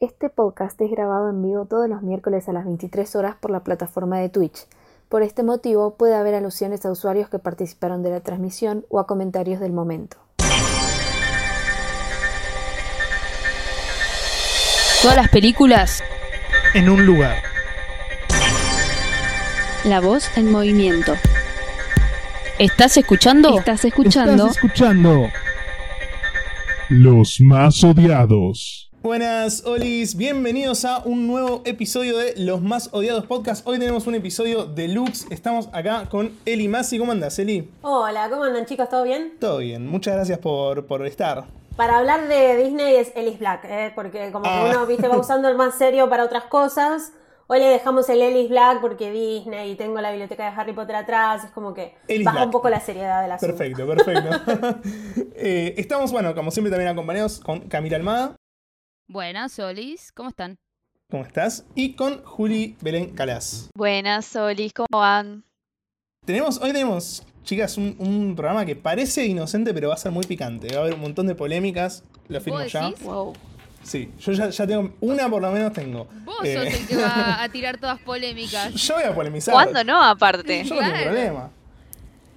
Este podcast es grabado en vivo todos los miércoles a las 23 horas por la plataforma de Twitch. Por este motivo puede haber alusiones a usuarios que participaron de la transmisión o a comentarios del momento. Todas las películas en un lugar. La voz en movimiento. ¿Estás escuchando? Estás escuchando. Estás escuchando. Los más odiados. Buenas, Olis, bienvenidos a un nuevo episodio de Los Más Odiados Podcast. Hoy tenemos un episodio deluxe. Estamos acá con Eli Masi. ¿Cómo andas, Eli? Hola, ¿cómo andan chicos? ¿Todo bien? Todo bien, muchas gracias por, por estar. Para hablar de Disney es Ellis Black, ¿eh? porque como que Ah. uno viste va usando el más serio para otras cosas. Hoy le dejamos el Ellis Black porque Disney y tengo la biblioteca de Harry Potter atrás. Es como que Ellis baja Black. un poco la seriedad de la Perfecto, perfecto. Eh, estamos, bueno, como siempre, también acompañados con Camila Almada. Buenas, Solis. ¿Cómo están? ¿Cómo estás? Y con Juli Belén Calas. Buenas, Solis, ¿cómo van? Tenemos, hoy tenemos, chicas, un, un programa que parece inocente, pero va a ser muy picante. Va a haber un montón de polémicas. Lo firmo ¿Vos ya. decís? Wow. Sí, yo ya, ya tengo, una por lo menos tengo. Vos Eh, sos el que va a tirar todas polémicas. Yo voy a polemizar. ¿Cuándo no, aparte? Yo no tengo problema.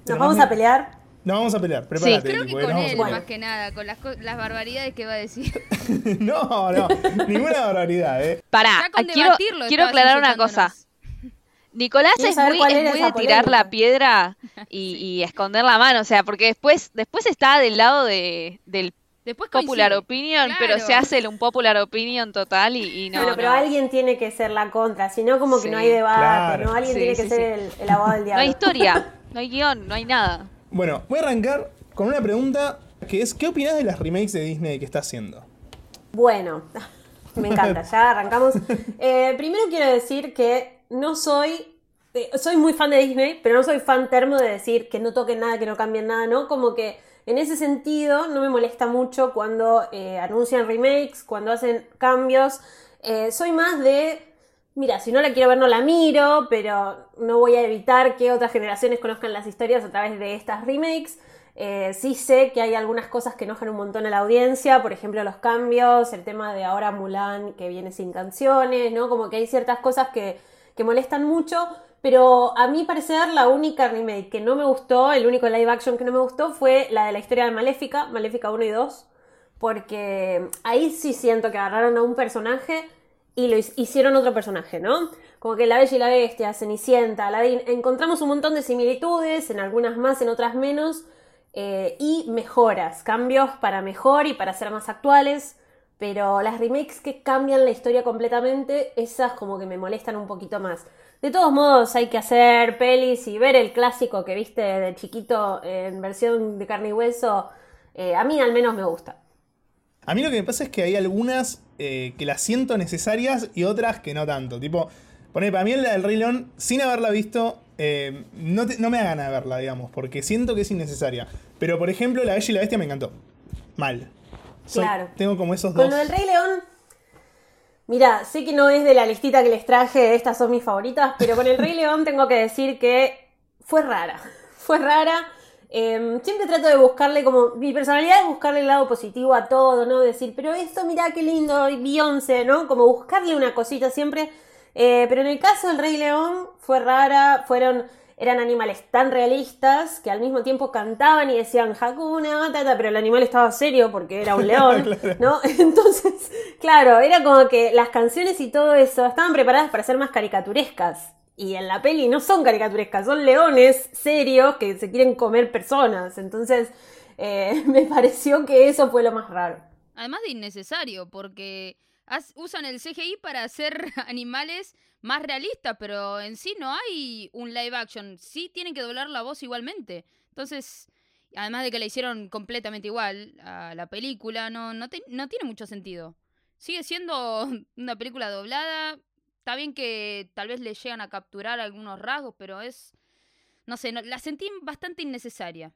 Nos vamos a pelear. Nos vamos a pelear, prepárate. Creo Eli, que con él, más que nada, con las, las barbaridades que va a decir. no, no, ninguna barbaridad, eh. Pará, quiero, quiero aclarar una cosa. Nicolás es muy, es muy de tirar polémica. la piedra y, y esconder la mano, o sea, porque después, después está del lado de, del Después popular coincide. opinion, pero se hace el un popular opinion total y, y no. bueno, pero no. alguien tiene que ser la contra, si no como que Sí, no hay debate, claro. ¿no? Alguien Sí, tiene sí, que ser sí. el, el abogado del No diablo. hay historia, no hay guion, no hay nada. Bueno, voy a arrancar con una pregunta que es: ¿qué opinas de las remakes de Disney que está haciendo? Bueno, me encanta, ya arrancamos. Eh, primero quiero decir que no soy, eh, soy muy fan de Disney, pero no soy fan termo de decir que no toquen nada, que no cambien nada, ¿no? Como que en ese sentido no me molesta mucho cuando eh, anuncian remakes, cuando hacen cambios. Eh, soy más de, mira, si no la quiero ver no la miro, pero no voy a evitar que otras generaciones conozcan las historias a través de estas remakes. Eh, sí sé que hay algunas cosas que enojan un montón a la audiencia, por ejemplo los cambios, el tema de ahora Mulan que viene sin canciones, ¿no? Como que hay ciertas cosas que, que molestan mucho, pero a mi parecer la única remake que no me gustó, el único live action que no me gustó fue la de la historia de Maléfica, Maléfica 1 y 2, porque ahí sí siento que agarraron a un personaje y lo hic- hicieron otro personaje, ¿no? Como que La Bella y la Bestia, Cenicienta, Aladdin, encontramos un montón de similitudes, en algunas más, en otras menos, eh, y mejoras, cambios para mejor y para ser más actuales, pero las remakes que cambian la historia completamente, esas como que me molestan un poquito más. De todos modos, hay que hacer pelis y ver el clásico que viste de chiquito en versión de carne y hueso, eh, a mí al menos me gusta. A mí lo que me pasa es que hay algunas eh, que las siento necesarias y otras que no tanto. Tipo, poner para mí la del Rey León, sin haberla visto, eh, no, te- no me da ganas de verla, digamos, porque siento que es innecesaria. Pero, por ejemplo, La Bella y la Bestia me encantó. Mal. Soy- Claro. Tengo como esos dos. Con lo del Rey León, mira, sé que no es de la listita que les traje, estas son mis favoritas, pero con el Rey León tengo que decir que fue rara. Fue rara. Eh, siempre trato de buscarle como. Mi personalidad es buscarle el lado positivo a todo, ¿no? Decir, pero esto, mira qué lindo, Beyoncé, ¿no? Como buscarle una cosita siempre. Eh, pero en el caso del Rey León fue rara, fueron. Eran animales tan realistas que al mismo tiempo cantaban y decían Hakuna Matata, pero el animal estaba serio porque era un león. ¿no? Entonces, claro, era como que las canciones y todo eso estaban preparadas para ser más caricaturescas. Y en la peli no son caricaturescas, son leones serios que se quieren comer personas. Entonces, eh, me pareció que eso fue lo más raro. Además de innecesario, porque usan el CGI para hacer animales más realistas, pero en sí no hay un live action. Sí tienen que doblar la voz igualmente. Entonces, además de que la hicieron completamente igual a la película, no, no tiene mucho sentido. Sigue siendo una película doblada. Está bien que tal vez le llegan a capturar algunos rasgos, pero es... No sé, la sentí bastante innecesaria.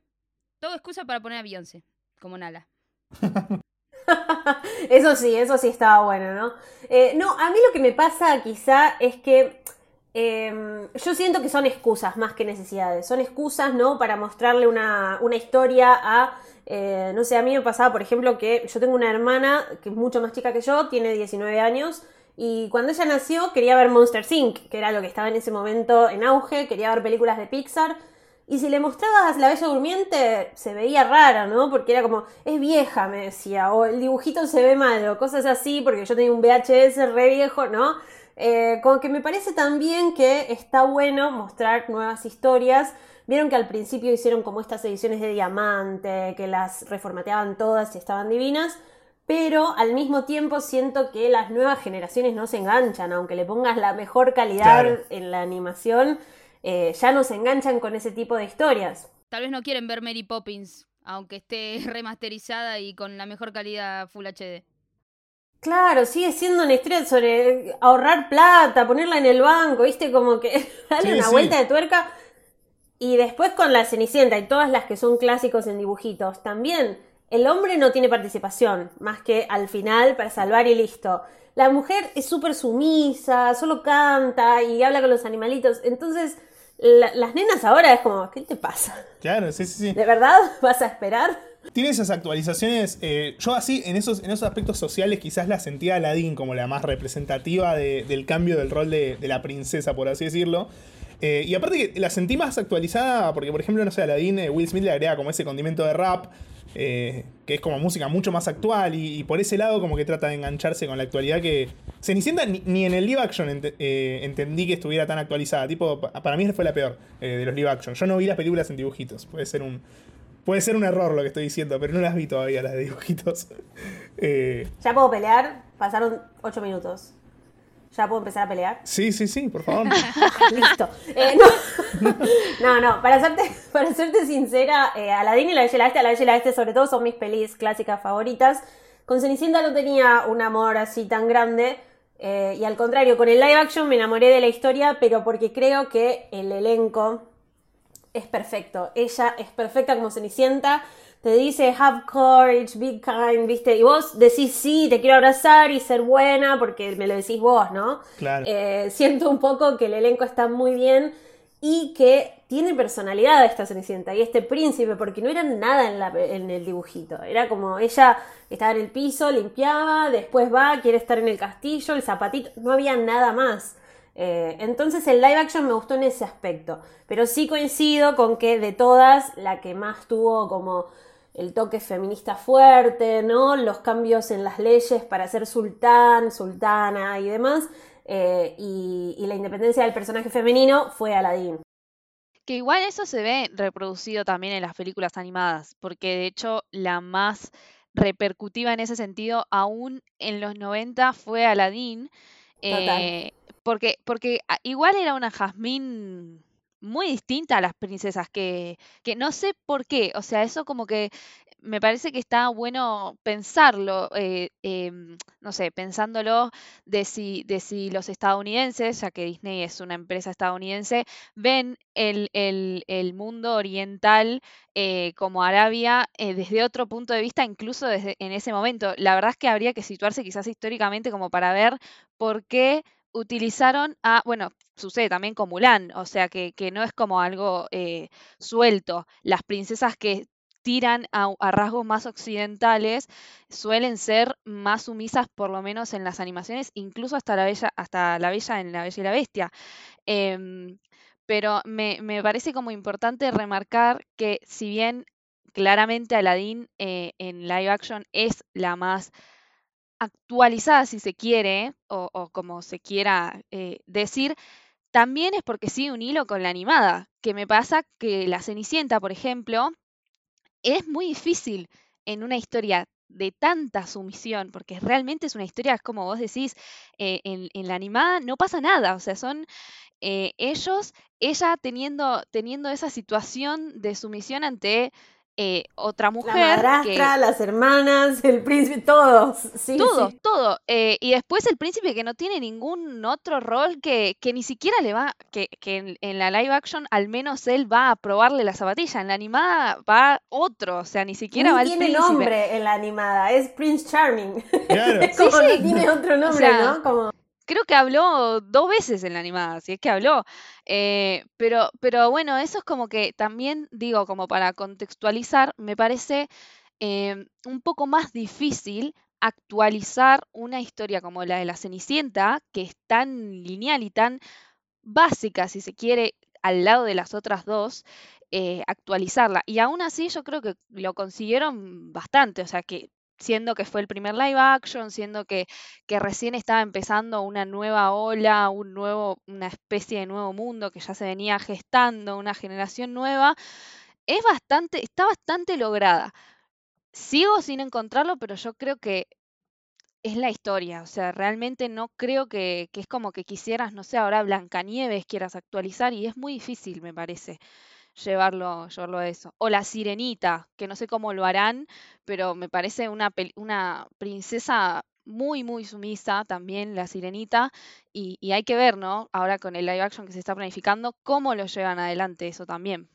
Todo excusa para poner a Beyoncé, como Nala. Eso sí, eso sí estaba bueno, ¿no? Eh, no, a mí lo que me pasa quizá es que eh, yo siento que son excusas más que necesidades. Son excusas, ¿no? Para mostrarle una, una historia a Eh, no sé, a mí me pasaba, por ejemplo, que yo tengo una hermana que es mucho más chica que yo, tiene 19 años, y cuando ella nació quería ver Monster Inc., que era lo que estaba en ese momento en auge, quería ver películas de Pixar. Y si le mostrabas La Bella Durmiente, se veía rara, ¿no? Porque era como, es vieja, me decía, o el dibujito se ve mal, o cosas así, porque yo tenía un VHS re viejo, ¿no? Eh, como que me parece también que está bueno mostrar nuevas historias. Vieron que al principio hicieron como estas ediciones de diamante, que las reformateaban todas y estaban divinas pero al mismo tiempo siento que las nuevas generaciones no se enganchan, aunque le pongas la mejor calidad en la animación, eh, ya no se enganchan con ese tipo de historias. Tal vez no quieren ver Mary Poppins, aunque esté remasterizada y con la mejor calidad Full HD. Claro, sigue siendo una historia sobre ahorrar plata, ponerla en el banco, viste, como que darle una vuelta de tuerca. Y después con la Cenicienta y todas las que son clásicos en dibujitos, también el hombre no tiene participación, más que al final para salvar y listo. La mujer es súper sumisa, solo canta y habla con los animalitos. Entonces, las nenas ahora es como, ¿qué te pasa? Claro, sí, sí, sí. ¿De verdad vas a esperar? Tiene esas actualizaciones. Eh, yo así, en esos, en esos aspectos sociales, quizás la sentía Aladdin como la más representativa del cambio del rol de, la princesa, por así decirlo. Eh, y aparte que la sentí más actualizada porque, por ejemplo, no sé, Aladdin, eh, Will Smith le agrega como ese condimento de rap. Eh, que es como música mucho más actual y, por ese lado como que trata de engancharse con la actualidad que Cenicienta ni, ni en el live action eh, entendí que estuviera tan actualizada, tipo, para mí fue la peor eh, de los live action. Yo no vi las películas en dibujitos, puede ser un... Puede ser un error lo que estoy diciendo, pero no las vi todavía las de dibujitos. ya puedo pelear, pasaron 8 minutos. ¿Ya puedo empezar a pelear? Sí, sí, sí, por favor. Listo. Eh, no. no, para serte, para serte sincera, eh, Aladdin y la Bella y la Bestia, la Bella y la Bestia sobre todo son mis pelis clásicas favoritas. Con Cenicienta no tenía un amor así tan grande. Eh, y al contrario, con el live action me enamoré de la historia, pero porque creo que el elenco es perfecto. Ella es perfecta como Cenicienta te dice have courage, be kind, ¿viste? Y vos decís sí, te quiero abrazar y ser buena porque me lo decís vos, ¿no? Claro. Eh, siento un poco que el elenco está muy bien y que tiene personalidad esta Cenicienta y este príncipe, porque no era nada en, el dibujito. Era como ella estaba en el piso, limpiaba, después va, quiere estar en el castillo, el zapatito, no había nada más. Eh, entonces el live action me gustó en ese aspecto, pero sí coincido con que de todas, la que más tuvo como el toque feminista fuerte, ¿no? Los cambios en las leyes para ser sultán, sultana y demás, eh, y, la independencia del personaje femenino fue Aladdin. Que igual eso se ve reproducido también en las películas animadas, porque de hecho la más repercutiva en ese sentido, aún en los 90, fue Aladdin. Eh, porque, porque ah, igual era una Jazmín muy distinta a las princesas que, que no sé por qué, o sea, eso como que me parece que está bueno pensarlo, eh, em, no sé, pensándolo de si, de si los estadounidenses, ya que Disney es una empresa estadounidense, ven el, el, el mundo oriental eh, como Arabia eh, desde otro punto de vista, incluso desde en ese momento. La verdad es que habría que situarse quizás históricamente como para ver por qué utilizaron a, bueno, sucede también con Mulan, o sea que, que no es como algo eh, suelto. Las princesas que tiran a, rasgos más occidentales suelen ser más sumisas, por lo menos en las animaciones, incluso hasta la bella, hasta la bella en La Bella y la Bestia. Em, pero me, me, parece como importante remarcar que si bien claramente Aladdin eh, en live action es la más actualizada, si se quiere, o, como se quiera eh, decir, también es porque sigue un hilo con la animada, que me pasa que la Cenicienta, por ejemplo, es muy difícil en una historia de tanta sumisión, porque realmente es una historia, como vos decís, eh, en, la animada no pasa nada, o sea, son eh, ellos, ella teniendo, teniendo esa situación de sumisión ante eh, otra mujer. La madrastra, las hermanas, el príncipe, todos. Sí, todo, todo. Eh, y después el príncipe que no tiene ningún otro rol que, que ni siquiera le va, que, que en, la live action al menos él va a probarle la zapatilla. En la animada va otro, o sea, ni siquiera va el tiene nombre en la animada, es Prince Charming. Claro. como tiene otro nombre, ¿no? Como creo que habló dos veces en la animada, si es que habló. Eh, pero, pero bueno, eso es como que también digo, como para contextualizar, me parece em, un poco más difícil actualizar una historia como la de la Cenicienta, que es tan lineal y tan básica, si se quiere, al lado de las otras dos, eh, actualizarla. Y aún así yo creo que lo consiguieron bastante, o sea que siendo que fue el primer live action, siendo que, que recién estaba empezando una nueva ola, un nuevo, una especie de nuevo mundo que ya se venía gestando, una generación nueva, es bastante, está bastante lograda. Sigo sin encontrarlo, pero yo creo que es la historia. O sea, realmente no creo que, que es como que quisieras, no sé, ahora Blancanieves quieras actualizar y es muy difícil, me parece llevarlo, llevarlo a eso. O la sirenita, que no sé cómo lo harán, pero me parece una, una princesa muy, muy sumisa también, la sirenita, y, y hay que ver, ¿no? Ahora con el live action que se está planificando, cómo lo llevan adelante eso también.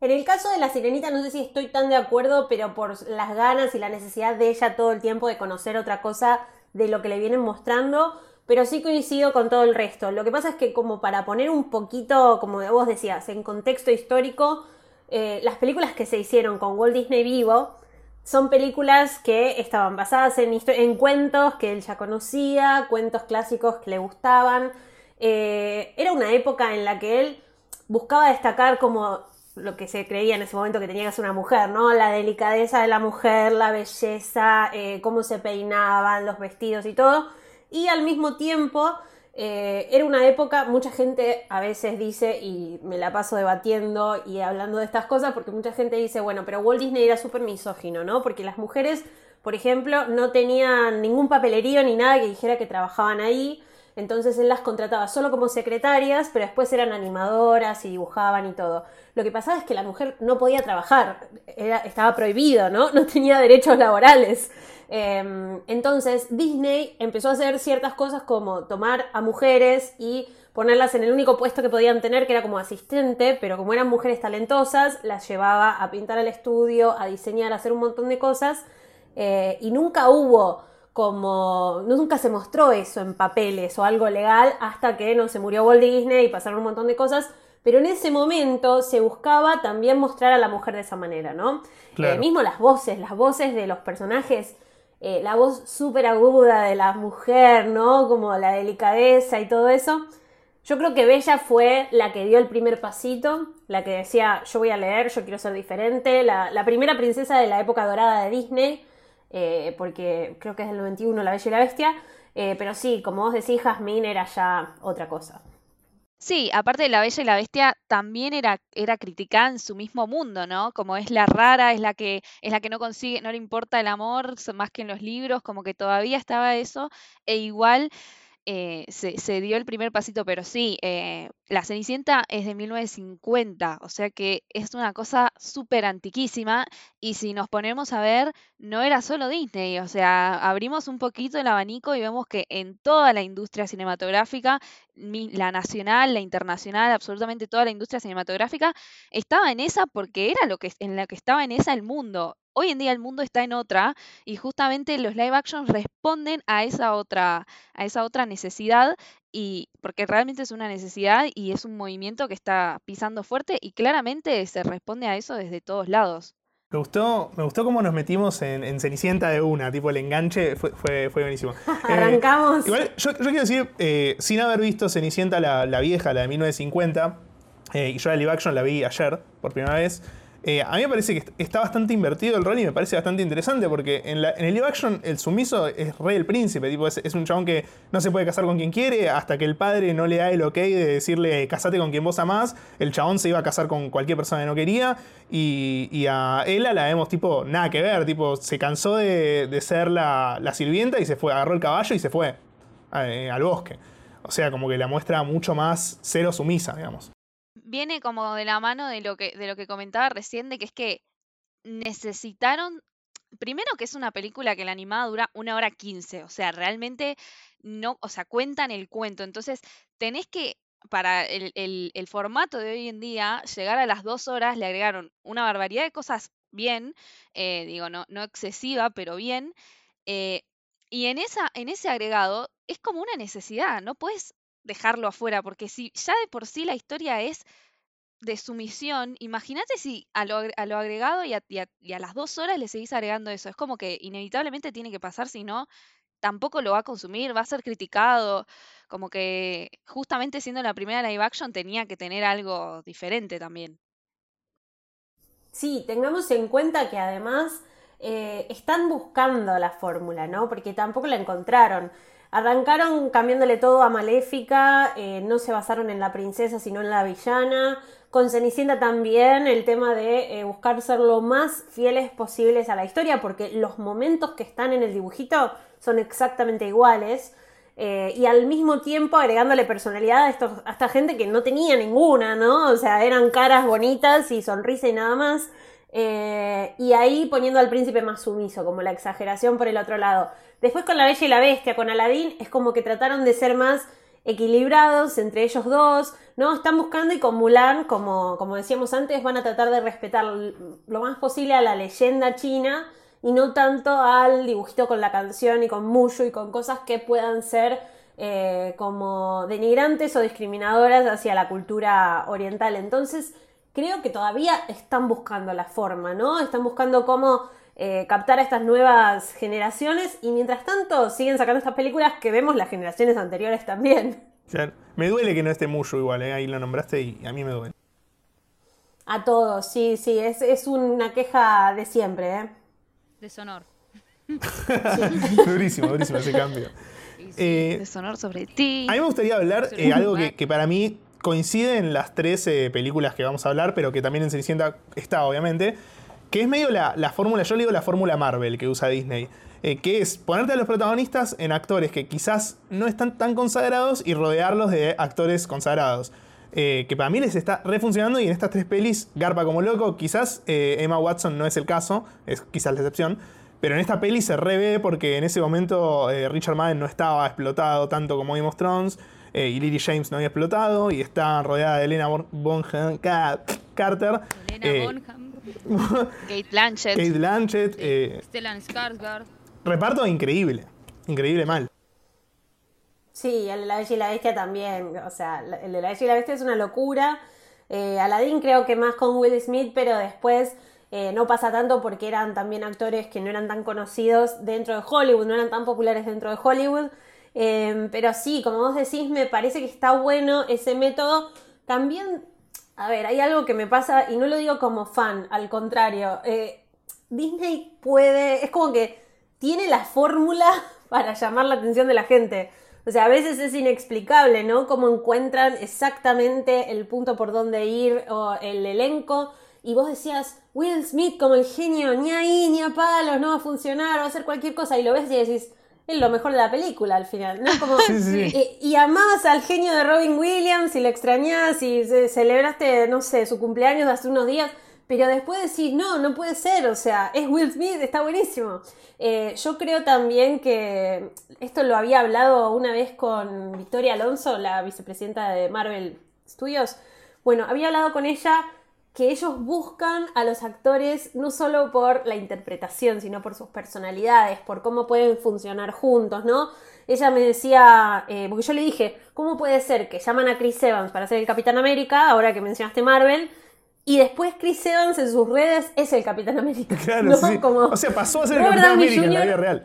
En el caso de la sirenita no sé si estoy tan de acuerdo, pero por las ganas y la necesidad de ella todo el tiempo de conocer otra cosa de lo que le vienen mostrando, pero sí coincido con todo el resto. Lo que pasa es que como para poner un poquito, como vos decías, en contexto histórico, eh, las películas que se hicieron con Walt Disney vivo son películas que estaban basadas en, en cuentos que él ya conocía, cuentos clásicos que le gustaban. Eh, era una época en la que él buscaba destacar como lo que se creía en ese momento que tenía que ser una mujer, ¿no? La delicadeza de la mujer, la belleza, eh, cómo se peinaban, los vestidos y todo y al mismo tiempo eh, era una época, mucha gente a veces dice, y me la paso debatiendo y hablando de estas cosas, porque mucha gente dice, bueno, pero Walt Disney era súper misógino, ¿no? Porque las mujeres, por ejemplo, no tenían ningún papelerío ni nada que dijera que trabajaban ahí. Entonces él las contrataba solo como secretarias, pero después eran animadoras y dibujaban y todo. Lo que pasaba es que la mujer no podía trabajar, estaba prohibido, ¿no? No tenía derechos laborales. Em, entonces Disney empezó a hacer ciertas cosas como tomar a mujeres y ponerlas en el único puesto que podían tener, que era como asistente, pero como eran mujeres talentosas, las llevaba a pintar al estudio, a diseñar, a hacer un montón de cosas, eh, y nunca hubo como, nunca se mostró eso en papeles o algo legal hasta que no se murió Walt Disney y pasaron un montón de cosas, pero en ese momento se buscaba también mostrar a la mujer de esa manera, ¿no? Eh, mismo las voces, las voces de los personajes eh, la voz súper aguda de la mujer, ¿no? Como la delicadeza y todo eso. Yo creo que Bella fue la que dio el primer pasito, la que decía, yo voy a leer, yo quiero ser diferente, la, primera princesa de la época dorada de Disney, eh, porque creo que es del 91 La Bella y la Bestia, eh, pero sí, como vos decís, Jasmine era ya otra cosa. Sí, aparte de La Bella y la Bestia también era, era criticada en su mismo mundo, ¿no? Como es la rara, es la que, es la que no consigue, no le importa el amor más que en los libros, como que todavía estaba eso, e igual eh, se, dio el primer pasito, pero sí, eh, La Cenicienta es de 1950, o sea que es una cosa súper antiquísima y si nos ponemos a ver, no era solo Disney, o sea, abrimos un poquito el abanico y vemos que en toda la industria cinematográfica, la nacional, la internacional, absolutamente toda la industria cinematográfica, estaba en esa porque era lo que, en la que estaba en esa el mundo hoy en día el mundo está en otra y justamente los live action responden a esa otra, a esa otra necesidad y porque realmente es una necesidad y es un movimiento que está pisando fuerte y claramente se responde a eso desde todos lados. Me gustó, me gustó cómo nos metimos en, Cenicienta de una, tipo el enganche fue, fue, buenísimo. Eh, Arrancamos. igual, yo, quiero decir, eh, sin haber visto Cenicienta la, la, vieja, la de 1950, eh, y yo la live action la vi ayer por primera vez, eh, a mí me parece que está bastante invertido el rol y me parece bastante interesante porque en, el live action el sumiso es rey el príncipe, tipo, es, un chabón que no se puede casar con quien quiere hasta que el padre no le da el ok de decirle casate con quien vos amás, el chabón se iba a casar con cualquier persona que no quería y, a Ella la vemos tipo nada que ver, tipo se cansó de, ser la, sirvienta y se fue, agarró el caballo y se fue eh, al bosque. O sea, como que la muestra mucho más cero sumisa, digamos viene como de la mano de lo que, de lo que comentaba recién, de que es que necesitaron, primero que es una película que la animada dura una hora quince, o sea, realmente no, o sea, cuentan el cuento, entonces tenés que, para el, el, formato de hoy en día, llegar a las dos horas, le agregaron una barbaridad de cosas bien, eh, digo, no, no excesiva, pero bien, eh, y en, esa, en ese agregado es como una necesidad, no puedes dejarlo afuera, porque si ya de por sí la historia es de sumisión, imagínate si a lo, agregado y a las dos horas le seguís agregando eso. Es como que inevitablemente tiene que pasar, si no, tampoco lo va a consumir, va a ser criticado. Como que justamente siendo la primera live action tenía que tener algo diferente también. Sí, tengamos en cuenta que además eh, están buscando la fórmula, ¿no? Porque tampoco la encontraron. Arrancaron cambiándole todo a Maléfica, eh, no se basaron en la princesa, sino en la villana. Con Cenicienta también el tema de eh, buscar ser lo más fieles posibles a la historia, porque los momentos que están en el dibujito son exactamente iguales. Eh, y al mismo tiempo agregándole personalidad a, estos, a esta gente que no tenía ninguna, ¿no? O sea, eran caras bonitas y sonrisa y nada más. Y ahí poniendo al príncipe más sumiso, como la exageración por el otro lado. Después con La Bella y la Bestia, con Aladdin, es como que trataron de ser más equilibrados entre ellos dos, ¿no? Están buscando y con Mulan, como, como decíamos antes, van a tratar de respetar lo más posible a la leyenda china y no tanto al dibujito con la canción y con Mushu y con cosas que puedan ser eh, como denigrantes o discriminadoras hacia la cultura oriental. Entonces, creo que todavía están buscando la forma, ¿no? Están buscando cómo eh, captar a estas nuevas generaciones y mientras tanto siguen sacando estas películas que vemos las generaciones anteriores también. Claro. Me duele que no esté Mushu igual, ¿eh? ahí lo nombraste y a mí me duele. A todos, sí, sí, es, es una queja de siempre, ¿eh? Deshonor. durísimo, durísimo ese cambio. Eh, Deshonor sobre ti. a mí me gustaría hablar eh, algo que, que para mí coincide en las tres eh, películas que vamos a hablar, pero que también en Cenicienta está, obviamente, que es medio la, la fórmula, yo le digo la fórmula Marvel que usa Disney, eh, que es ponerte a los protagonistas en actores que quizás no están tan consagrados y rodearlos de actores consagrados. Eh, que para mí les está refuncionando y en estas tres pelis garpa como loco. Quizás eh, Emma Watson no es el caso, es quizás la excepción. Pero en esta peli se revé porque en ese momento eh, Richard Madden no estaba explotado tanto como Game of Thrones y Lily James no había explotado y está rodeada de Elena Bon- Bonham Ca- Carter, Elena Bonham, Kate Blanchett. Kate Blanchett. eh, Stellan Skarsgård. reparto increíble, increíble mal. Sí, el de la Bella y la Bestia también. O sea, el de la Bella y la Bestia es una locura. Eh, Aladdin creo que más con Will Smith, pero después eh, no pasa tanto porque eran también actores que no eran tan conocidos dentro de Hollywood, no eran tan populares dentro de Hollywood. Eh, pero sí, como vos decís, me parece que está bueno ese método. También, a ver, hay algo que me pasa y no lo digo como fan, al contrario. eh, Disney puede, es como que tiene la fórmula para llamar la atención de la gente. O sea, a veces es inexplicable, ¿no? Cómo encuentran exactamente el punto por donde ir o el elenco. Y vos decías, Will Smith como el genio, ni ahí, ni a palos, no va a funcionar, va a hacer cualquier cosa. Y lo ves y decís, es lo mejor de la película al final, ¿no? Como, Sí, sí, sí. y, y amabas al genio de Robin Williams y lo extrañabas y ce- celebraste, no sé, su cumpleaños de hace unos días, pero después decís, no, no puede ser, o sea, es Will Smith, está buenísimo. Eh, yo creo también que esto lo había hablado una vez con Victoria Alonso, la vicepresidenta de Marvel Studios. Bueno, había hablado con ella que ellos buscan a los actores no solo por la interpretación, sino por sus personalidades, por cómo pueden funcionar juntos, ¿no? Ella me decía, eh, porque yo le dije, ¿cómo puede ser que llaman a Chris Evans para ser el Capitán América, ahora que mencionaste Marvel, y después Chris Evans en sus redes es el Capitán América? Claro, ¿no? sí. Como- O sea, pasó a ser el Robert Capitán Downey América en la Jr. vida real.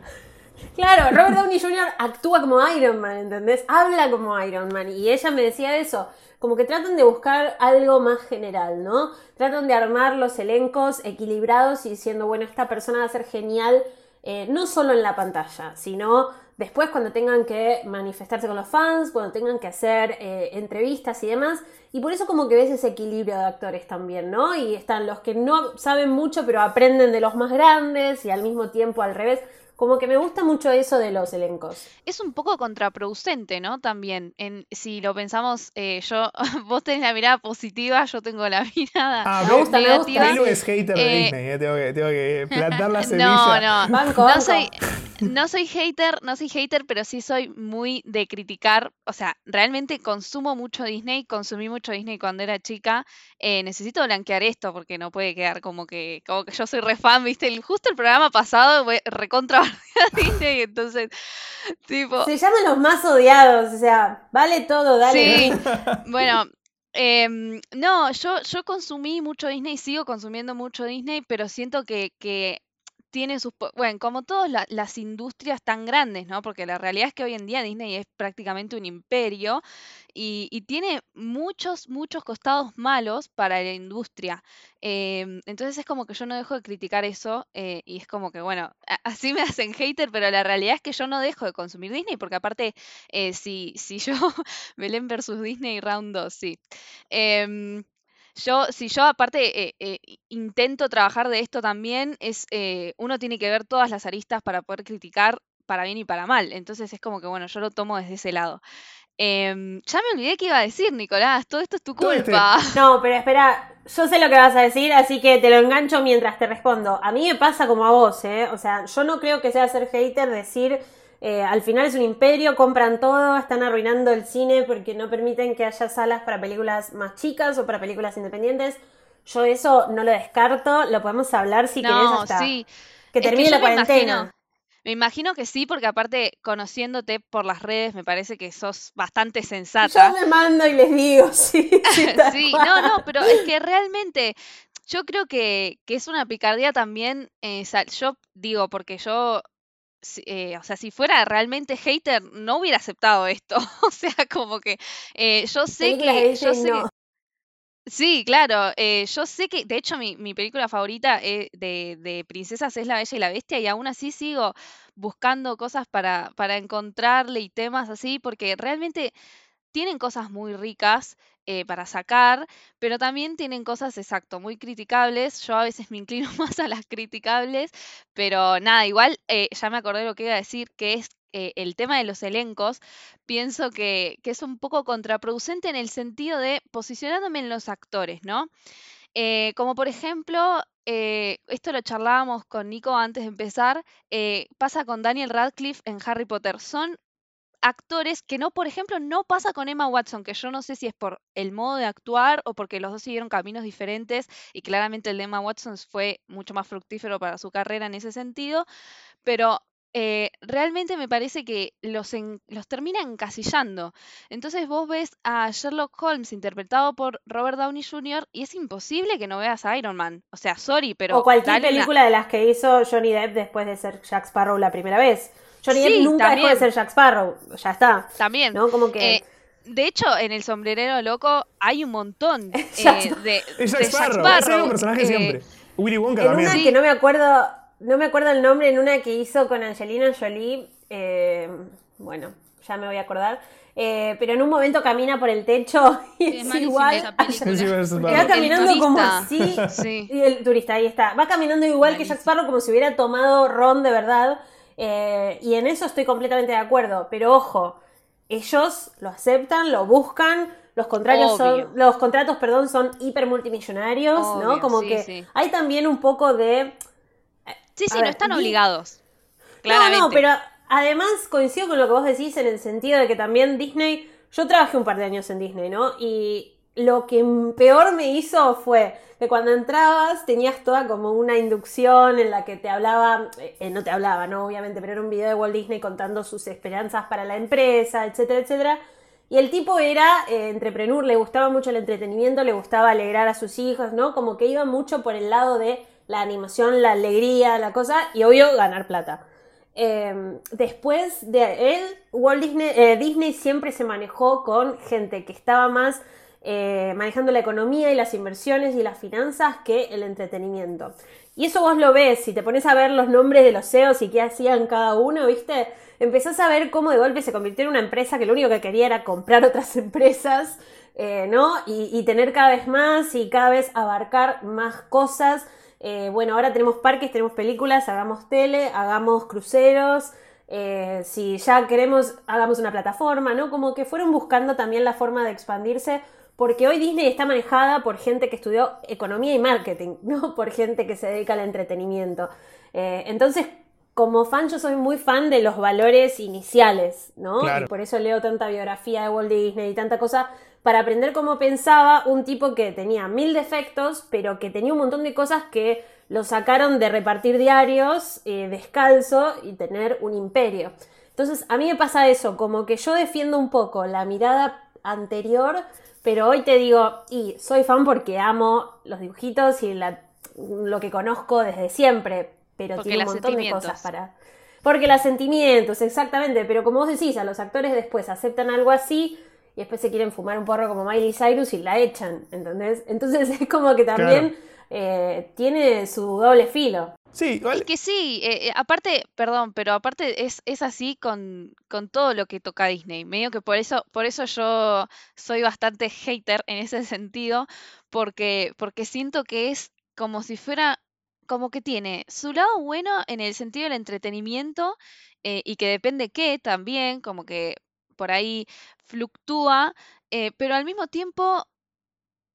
Claro, Robert Downey Jr. actúa como Iron Man, ¿entendés? Habla como Iron Man. Y ella me decía eso, como que tratan de buscar algo más general, ¿no? Tratan de armar los elencos equilibrados y diciendo, bueno, esta persona va a ser genial, eh, no solo en la pantalla, sino después cuando tengan que manifestarse con los fans, cuando tengan que hacer eh, entrevistas y demás. Y por eso como que ves ese equilibrio de actores también, ¿no? Y están los que no saben mucho pero aprenden de los más grandes y al mismo tiempo al revés. Como que me gusta mucho eso de los elencos. Es un poco contraproducente, ¿no? También, en, si lo pensamos, eh, yo, vos tenés la mirada positiva, yo tengo la mirada Ah, Me gusta, me negativa. gusta. Belu es hater de Eh, Disney, eh, tengo, que, tengo que plantar la No, semilla. no, Banco, no banco. soy, no soy hater, no soy hater, pero sí soy muy de criticar. O sea, realmente consumo mucho Disney, consumí mucho Disney cuando era chica. Eh, necesito blanquear esto porque no puede quedar como que, como que yo soy re fan, ¿viste? El- justo el programa pasado fue recontra Disney, entonces, tipo. Se llaman los más odiados, o sea, vale todo, dale. Sí, bueno, Em, no, yo, yo consumí mucho Disney, sigo consumiendo mucho Disney, pero siento que, que tiene sus... Bueno, como todas la- las industrias tan grandes, ¿no? Porque la realidad es que hoy en día Disney es prácticamente un imperio y, y tiene muchos, muchos costados malos para la industria. Em, entonces es como que yo no dejo de criticar eso eh, y es como que, bueno, así me hacen hater, pero la realidad es que yo no dejo de consumir Disney porque aparte, eh, si, si yo, Belén versus Disney Round 2, sí. Yo, si yo aparte eh, eh, intento trabajar de esto también, es eh, uno tiene que ver todas las aristas para poder criticar para bien y para mal. Entonces es como que, bueno, yo lo tomo desde ese lado. Em, ya me olvidé qué iba a decir, Nicolás. Todo esto es tu este- culpa. No, pero espera, yo sé lo que vas a decir, así que te lo engancho mientras te respondo. A mí me pasa como a vos, ¿eh? O sea, yo no creo que sea ser hater decir, eh, al final es un imperio, compran todo, están arruinando el cine porque no permiten que haya salas para películas más chicas o para películas independientes. Yo eso no lo descarto, lo podemos hablar si querés No, hasta sí. que Es que termine yo la me cuarentena. imagino, me imagino que sí, porque aparte, conociéndote por las redes, me parece que sos bastante Yo sensata. me mando y les digo, sí, sí, no, no, pero es que realmente yo creo que, que es una picardía también. eh, yo digo, porque yo, eh, o sea, si fuera realmente hater, no hubiera aceptado esto. O sea, como que eh, yo sé que, yo sé que. Sí, claro. eh, yo sé que, de hecho, mi, mi película favorita eh, de, de princesas es La Bella y la Bestia y aún así sigo buscando cosas para, para encontrarle y temas así, porque realmente tienen cosas muy ricas eh, para sacar, pero también tienen cosas, exacto, muy criticables. Yo a veces me inclino más a las criticables, pero nada, igual eh, ya me acordé lo que iba a decir, que es eh, el tema de los elencos. Pienso que, es un poco contraproducente en el sentido de posicionándome en los actores, ¿no? Como por ejemplo, esto lo charlábamos con Nico antes de empezar, pasa con Daniel Radcliffe en Harry Potter. Son actores que no, por ejemplo, no pasa con Emma Watson, que yo no sé si es por el modo de actuar o porque los dos siguieron caminos diferentes y claramente el de Emma Watson fue mucho más fructífero para su carrera en ese sentido, pero eh, realmente me parece que los, en- los termina encasillando. Entonces vos ves a Sherlock Holmes interpretado por Robert Downey Jr. y es imposible que no veas a Iron Man. O sea, sorry, pero... o cualquier una- película de las que hizo Johnny Depp después de ser Jack Sparrow la primera vez. Johnny Depp Sí, nunca dejó de también. ser Jack Sparrow, ya está. También. ¿No? Como que. Eh, de hecho, en el sombrerero loco hay un montón eh, Jack- de, Es Jack de Sparrow, ese es el personaje eh, siempre. Willy Wonka en también. una Sí. que no me acuerdo, no me acuerdo el nombre, en una que hizo con Angelina Jolie, eh, bueno, ya me voy a acordar. eh, pero en un momento camina por el techo y Es es, igual. va caminando como así. Sí. Y el turista, ahí está. Va caminando igual que Malísimo. Jack Sparrow, como si hubiera tomado ron de verdad. Eh, y en eso estoy completamente de acuerdo. Pero ojo, ellos lo aceptan, lo buscan. Los contratos son, los contratos, perdón, son hiper multimillonarios, ¿no? Como sí, que sí. hay también un poco de Sí, A sí, no están obligados. Claramente. no, no, pero además coincido con lo que vos decís en el sentido de que también Disney, yo trabajé un par de años en Disney, ¿no? Y lo que peor me hizo fue que cuando entrabas tenías toda como una inducción en la que te hablaba, eh, eh, no te hablaba, ¿no? Obviamente, pero era un video de Walt Disney contando sus esperanzas para la empresa, etcétera, etcétera. Y el tipo era eh, entrepreneur, le gustaba mucho el entretenimiento, le gustaba alegrar a sus hijos, ¿no? Como que iba mucho por el lado de la animación, la alegría, la cosa, y obvio ganar plata. Eh, después de él, Walt Disney, eh, Disney siempre se manejó con gente que estaba más eh, manejando la economía y las inversiones y las finanzas que el entretenimiento. Y eso vos lo ves, si te pones a ver los nombres de los CEOs y qué hacían cada uno, ¿viste? Empezás a ver cómo de golpe se convirtió en una empresa que lo único que quería era comprar otras empresas, eh, ¿no? Y, tener cada vez más y cada vez abarcar más cosas. Eh, bueno, ahora tenemos parques, tenemos películas, hagamos tele, hagamos cruceros. si ya queremos, hagamos una plataforma, ¿no? Como que fueron buscando también la forma de expandirse, porque hoy Disney está manejada por gente que estudió economía y marketing, no por gente que se dedica al entretenimiento. Eh, entonces, como fan, yo soy muy fan de los valores iniciales, ¿no? Claro. Y por eso leo tanta biografía de Walt Disney y tanta cosa para aprender cómo pensaba un tipo que tenía mil defectos, pero que tenía un montón de cosas que lo sacaron de repartir diarios eh, descalzo y tener un imperio. Entonces, a mí me pasa eso, como que yo defiendo un poco la mirada anterior, pero hoy te digo, y soy fan porque amo los dibujitos y la, lo que conozco desde siempre, pero Porque tiene un montón de cosas para... Porque los sentimientos, exactamente, pero como vos decís, a los actores después aceptan algo así y después se quieren fumar un porro como Miley Cyrus y la echan, ¿entendés? Entonces es como que también eh, tiene su doble filo. Sí, igual. Es que sí, eh, eh, aparte, perdón, pero aparte es, es así con, con todo lo que toca Disney. Medio que por eso, por eso yo soy bastante hater en ese sentido, porque, porque siento que es como si fuera, como que tiene su lado bueno en el sentido del entretenimiento, eh, y que depende qué también, como que por ahí fluctúa, eh, pero al mismo tiempo,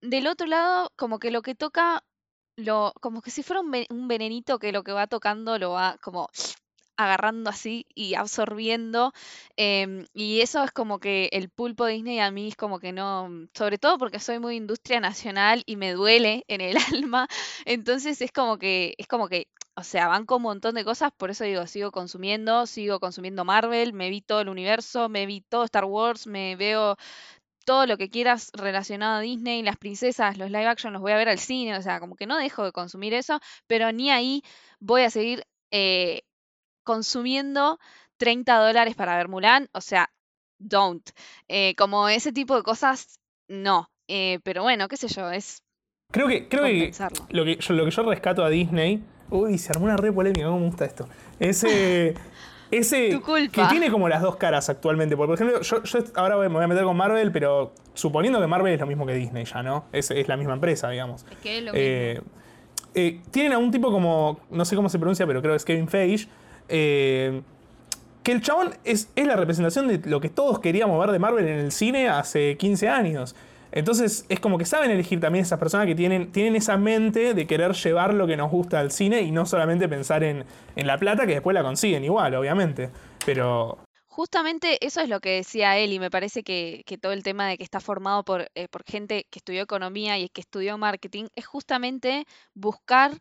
del otro lado, como que lo que toca lo, como que si fuera un, un venenito que lo que va tocando lo va como agarrando así y absorbiendo. em, y eso es como que el pulpo Disney a mí es como que no, sobre todo porque soy muy industria nacional y me duele en el alma. Entonces es como que, es como que, o sea, banco un montón de cosas, por eso digo, sigo consumiendo, sigo consumiendo Marvel, me vi todo el universo, me vi todo Star Wars, me veo todo lo que quieras relacionado a Disney, las princesas, los live action los voy a ver al cine, o sea, como que no dejo de consumir eso, pero ni ahí voy a seguir eh, consumiendo 30 dólares para ver Mulan, o sea, don't. Eh, como ese tipo de cosas, no. Eh, pero bueno, qué sé yo, es Creo que, creo que lo que, yo, lo que yo rescato a Disney. Uy, se armó una re polémica, cómo me gusta esto. Ese. Ese Tu culpa. que tiene como las dos caras actualmente. Porque, por ejemplo, yo, yo ahora me voy a meter con Marvel, pero suponiendo que Marvel es lo mismo que Disney ya, ¿no? Es, es la misma empresa, digamos. Es que es lo Eh, eh, tienen a un tipo como, no sé cómo se pronuncia, pero creo que es Kevin Feige, eh, que el chabón es, es la representación de lo que todos queríamos ver de Marvel en el cine hace 15 años. Entonces es como que saben elegir también esas personas que tienen, tienen esa mente de querer llevar lo que nos gusta al cine y no solamente pensar en, en la plata, que después la consiguen igual, obviamente. Pero Justamente eso es lo que decía él y me parece que, que todo el tema de que está formado por, eh, por gente que estudió economía y que estudió marketing es justamente buscar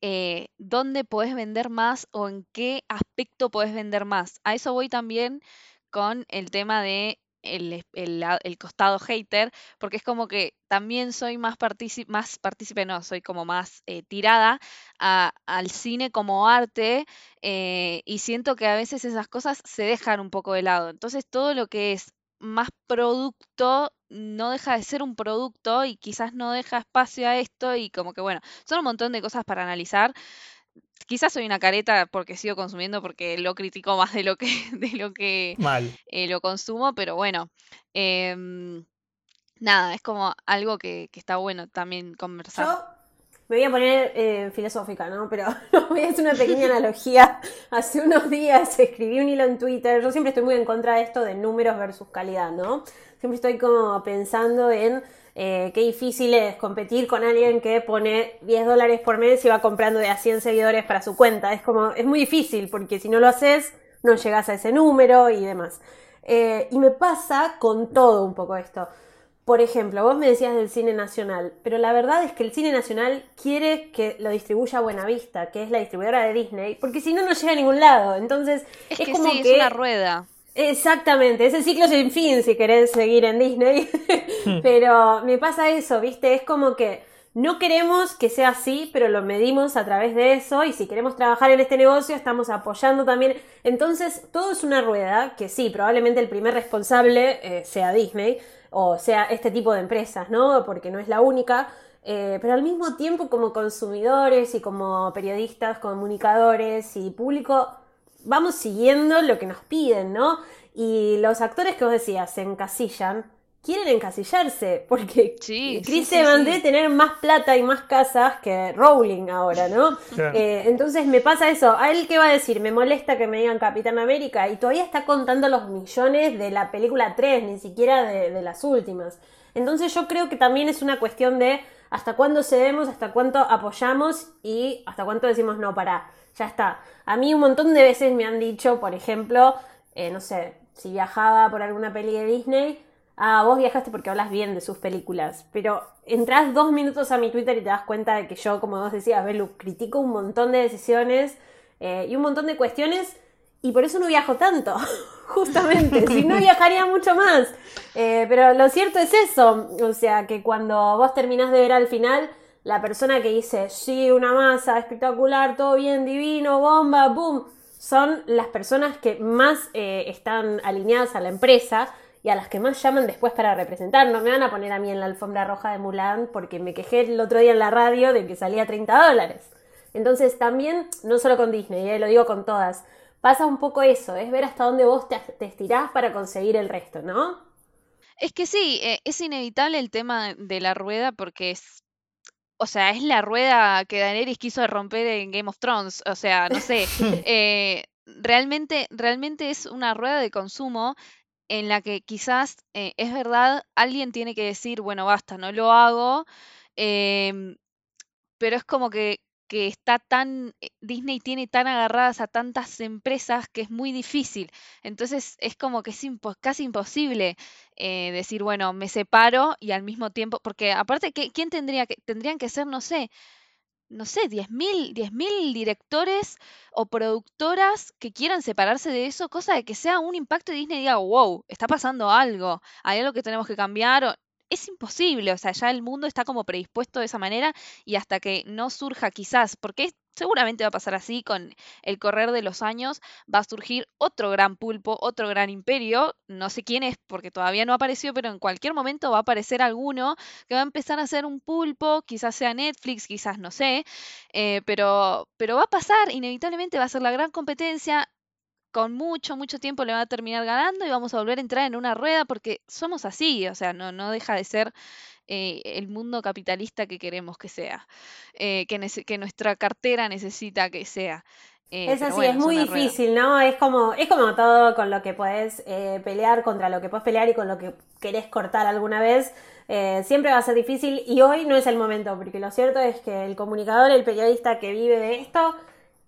eh, dónde podés vender más o en qué aspecto podés vender más. A eso voy también con el tema de el, el el costado hater, porque es como que también soy más partícipe, más no, soy como más eh, tirada a- al cine como arte eh, y siento que a veces esas cosas se dejan un poco de lado. Entonces todo lo que es más producto no deja de ser un producto y quizás no deja espacio a esto y como que bueno, son un montón de cosas para analizar. Quizás soy una careta porque sigo consumiendo porque lo critico más de lo que, de lo que mal. eh, lo consumo, pero bueno, em, nada, es como algo que, que está bueno también conversar. Yo me voy a poner eh, filosófica, ¿no? Pero voy a hacer una pequeña analogía. Hace unos días escribí un hilo en Twitter. Yo siempre estoy muy en contra de esto de números versus calidad, ¿no? Siempre estoy como pensando en eh, qué difícil es competir con alguien que pone 10 dólares por mes y va comprando de a 100 seguidores para su cuenta. Es como, es muy difícil porque si no lo haces, no llegas a ese número y demás. Eh, y me pasa con todo un poco esto. Por ejemplo, vos me decías del cine nacional, pero la verdad es que el cine nacional quiere que lo distribuya Buenavista, que es la distribuidora de Disney, porque si no, no llega a ningún lado. Entonces, Es, es, que como sí, que... es una rueda. Exactamente, ese ciclo sin fin si querés seguir en Disney. pero me pasa eso, ¿viste? Es como que no queremos que sea así, pero lo medimos a través de eso y si queremos trabajar en este negocio estamos apoyando también. Entonces, todo es una rueda que sí, probablemente el primer responsable eh, sea Disney o sea este tipo de empresas, ¿no? Porque no es la única. Eh, pero al mismo tiempo como consumidores y como periodistas, comunicadores y público vamos siguiendo lo que nos piden, ¿no? Y los actores que vos decías se encasillan, quieren encasillarse, porque Sí, Chris sí, Evans sí. debe tener más plata y más casas que Rowling ahora, ¿no? Claro. Eh, entonces me pasa eso. ¿A él qué va a decir? Me molesta que me digan Capitán América y todavía está contando los millones de la película 3, ni siquiera de, de las últimas. Entonces yo creo que también es una cuestión de hasta cuándo cedemos, hasta cuánto apoyamos y hasta cuánto decimos no, para, ya está. A mí un montón de veces me han dicho, por ejemplo, eh, no sé, si viajaba por alguna peli de Disney, ah, vos viajaste porque hablas bien de sus películas, pero entras dos minutos a mi Twitter y te das cuenta de que yo, como vos decías, Belu, critico un montón de decisiones eh, y un montón de cuestiones y por eso no viajo tanto, justamente, si no viajaría mucho más. Eh, pero lo cierto es eso, o sea, que cuando vos terminás de ver al final, la persona que dice, sí, una masa espectacular, todo bien, divino, bomba, boom, son las personas que más eh, están alineadas a la empresa y a las que más llaman después para representar. No me van a poner a mí en la alfombra roja de Mulan porque me quejé el otro día en la radio de que salía 30 dólares. Entonces también, no solo con Disney, eh, lo digo con todas, pasa un poco eso, es ver hasta dónde vos te, estirás para conseguir el resto, ¿no? Es que sí, eh, es inevitable el tema de la rueda porque es, o sea, es la rueda que Daenerys quiso romper en Game of Thrones, o sea, no sé, eh, realmente, realmente es una rueda de consumo en la que quizás eh, es verdad, alguien tiene que decir, bueno, basta, no lo hago, em, pero es como que que está tan, eh, Disney tiene tan agarradas a tantas empresas que es muy difícil. Entonces es como que es casi imposible eh, decir, bueno, me separo y al mismo tiempo, porque aparte, ¿quién tendría que, tendrían que ser, no sé, no sé, 10.000 10 directores o productoras que quieran separarse de eso, cosa de que sea un impacto de Disney y diga, wow, está pasando algo, hay algo que tenemos que cambiar es imposible, o sea, ya el mundo está como predispuesto de esa manera y hasta que no surja quizás, porque seguramente va a pasar así con el correr de los años, va a surgir otro gran pulpo, otro gran imperio, no sé quién es porque todavía no apareció, pero en cualquier momento va a aparecer alguno que va a empezar a hacer un pulpo, quizás sea Netflix, quizás no sé, eh, pero, pero va a pasar, inevitablemente va a ser la gran competencia, con mucho, mucho tiempo le va a terminar ganando y vamos a volver a entrar en una rueda porque somos así, o sea, no, no deja de ser eh, el mundo capitalista que queremos que sea, eh, que, que, nuestra cartera necesita que sea. Eh, es así, es muy difícil, ¿no? Es como, es como todo con lo que puedes pelear, contra lo que puedes pelear y con lo que querés cortar alguna vez. siempre va a ser difícil y hoy no es el momento, porque lo cierto es que el comunicador, el periodista que vive de esto,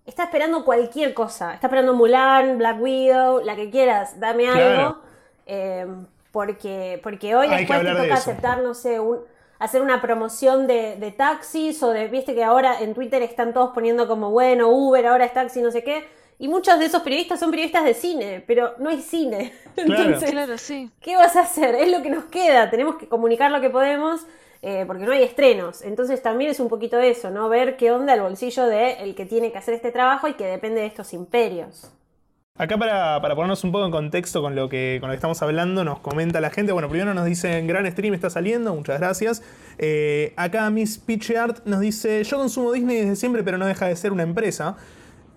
está esperando cualquier cosa. Está esperando Mulan, Black Widow, la que quieras, dame algo. Eh, porque, porque hoy después te toca aceptar, no sé, un, hacer una promoción de, taxis o de, viste que ahora en Twitter están todos poniendo como, bueno, Uber, ahora es taxi, no sé qué. Y muchos de esos periodistas son periodistas de cine, pero no hay cine. Entonces, claro, sí. ¿qué vas a hacer? Es lo que nos queda. Tenemos que comunicar lo que podemos eh, porque no hay estrenos. Entonces también es un poquito eso, ¿no? Ver qué onda el bolsillo de el que tiene que hacer este trabajo y que depende de estos imperios. Acá para, ponernos un poco en contexto con lo, que, con lo que estamos hablando, nos comenta la gente. Bueno, primero nos dice, gran stream está saliendo, muchas gracias. Eh, acá Miss Art nos dice, yo consumo Disney desde siempre, pero no deja de ser una empresa.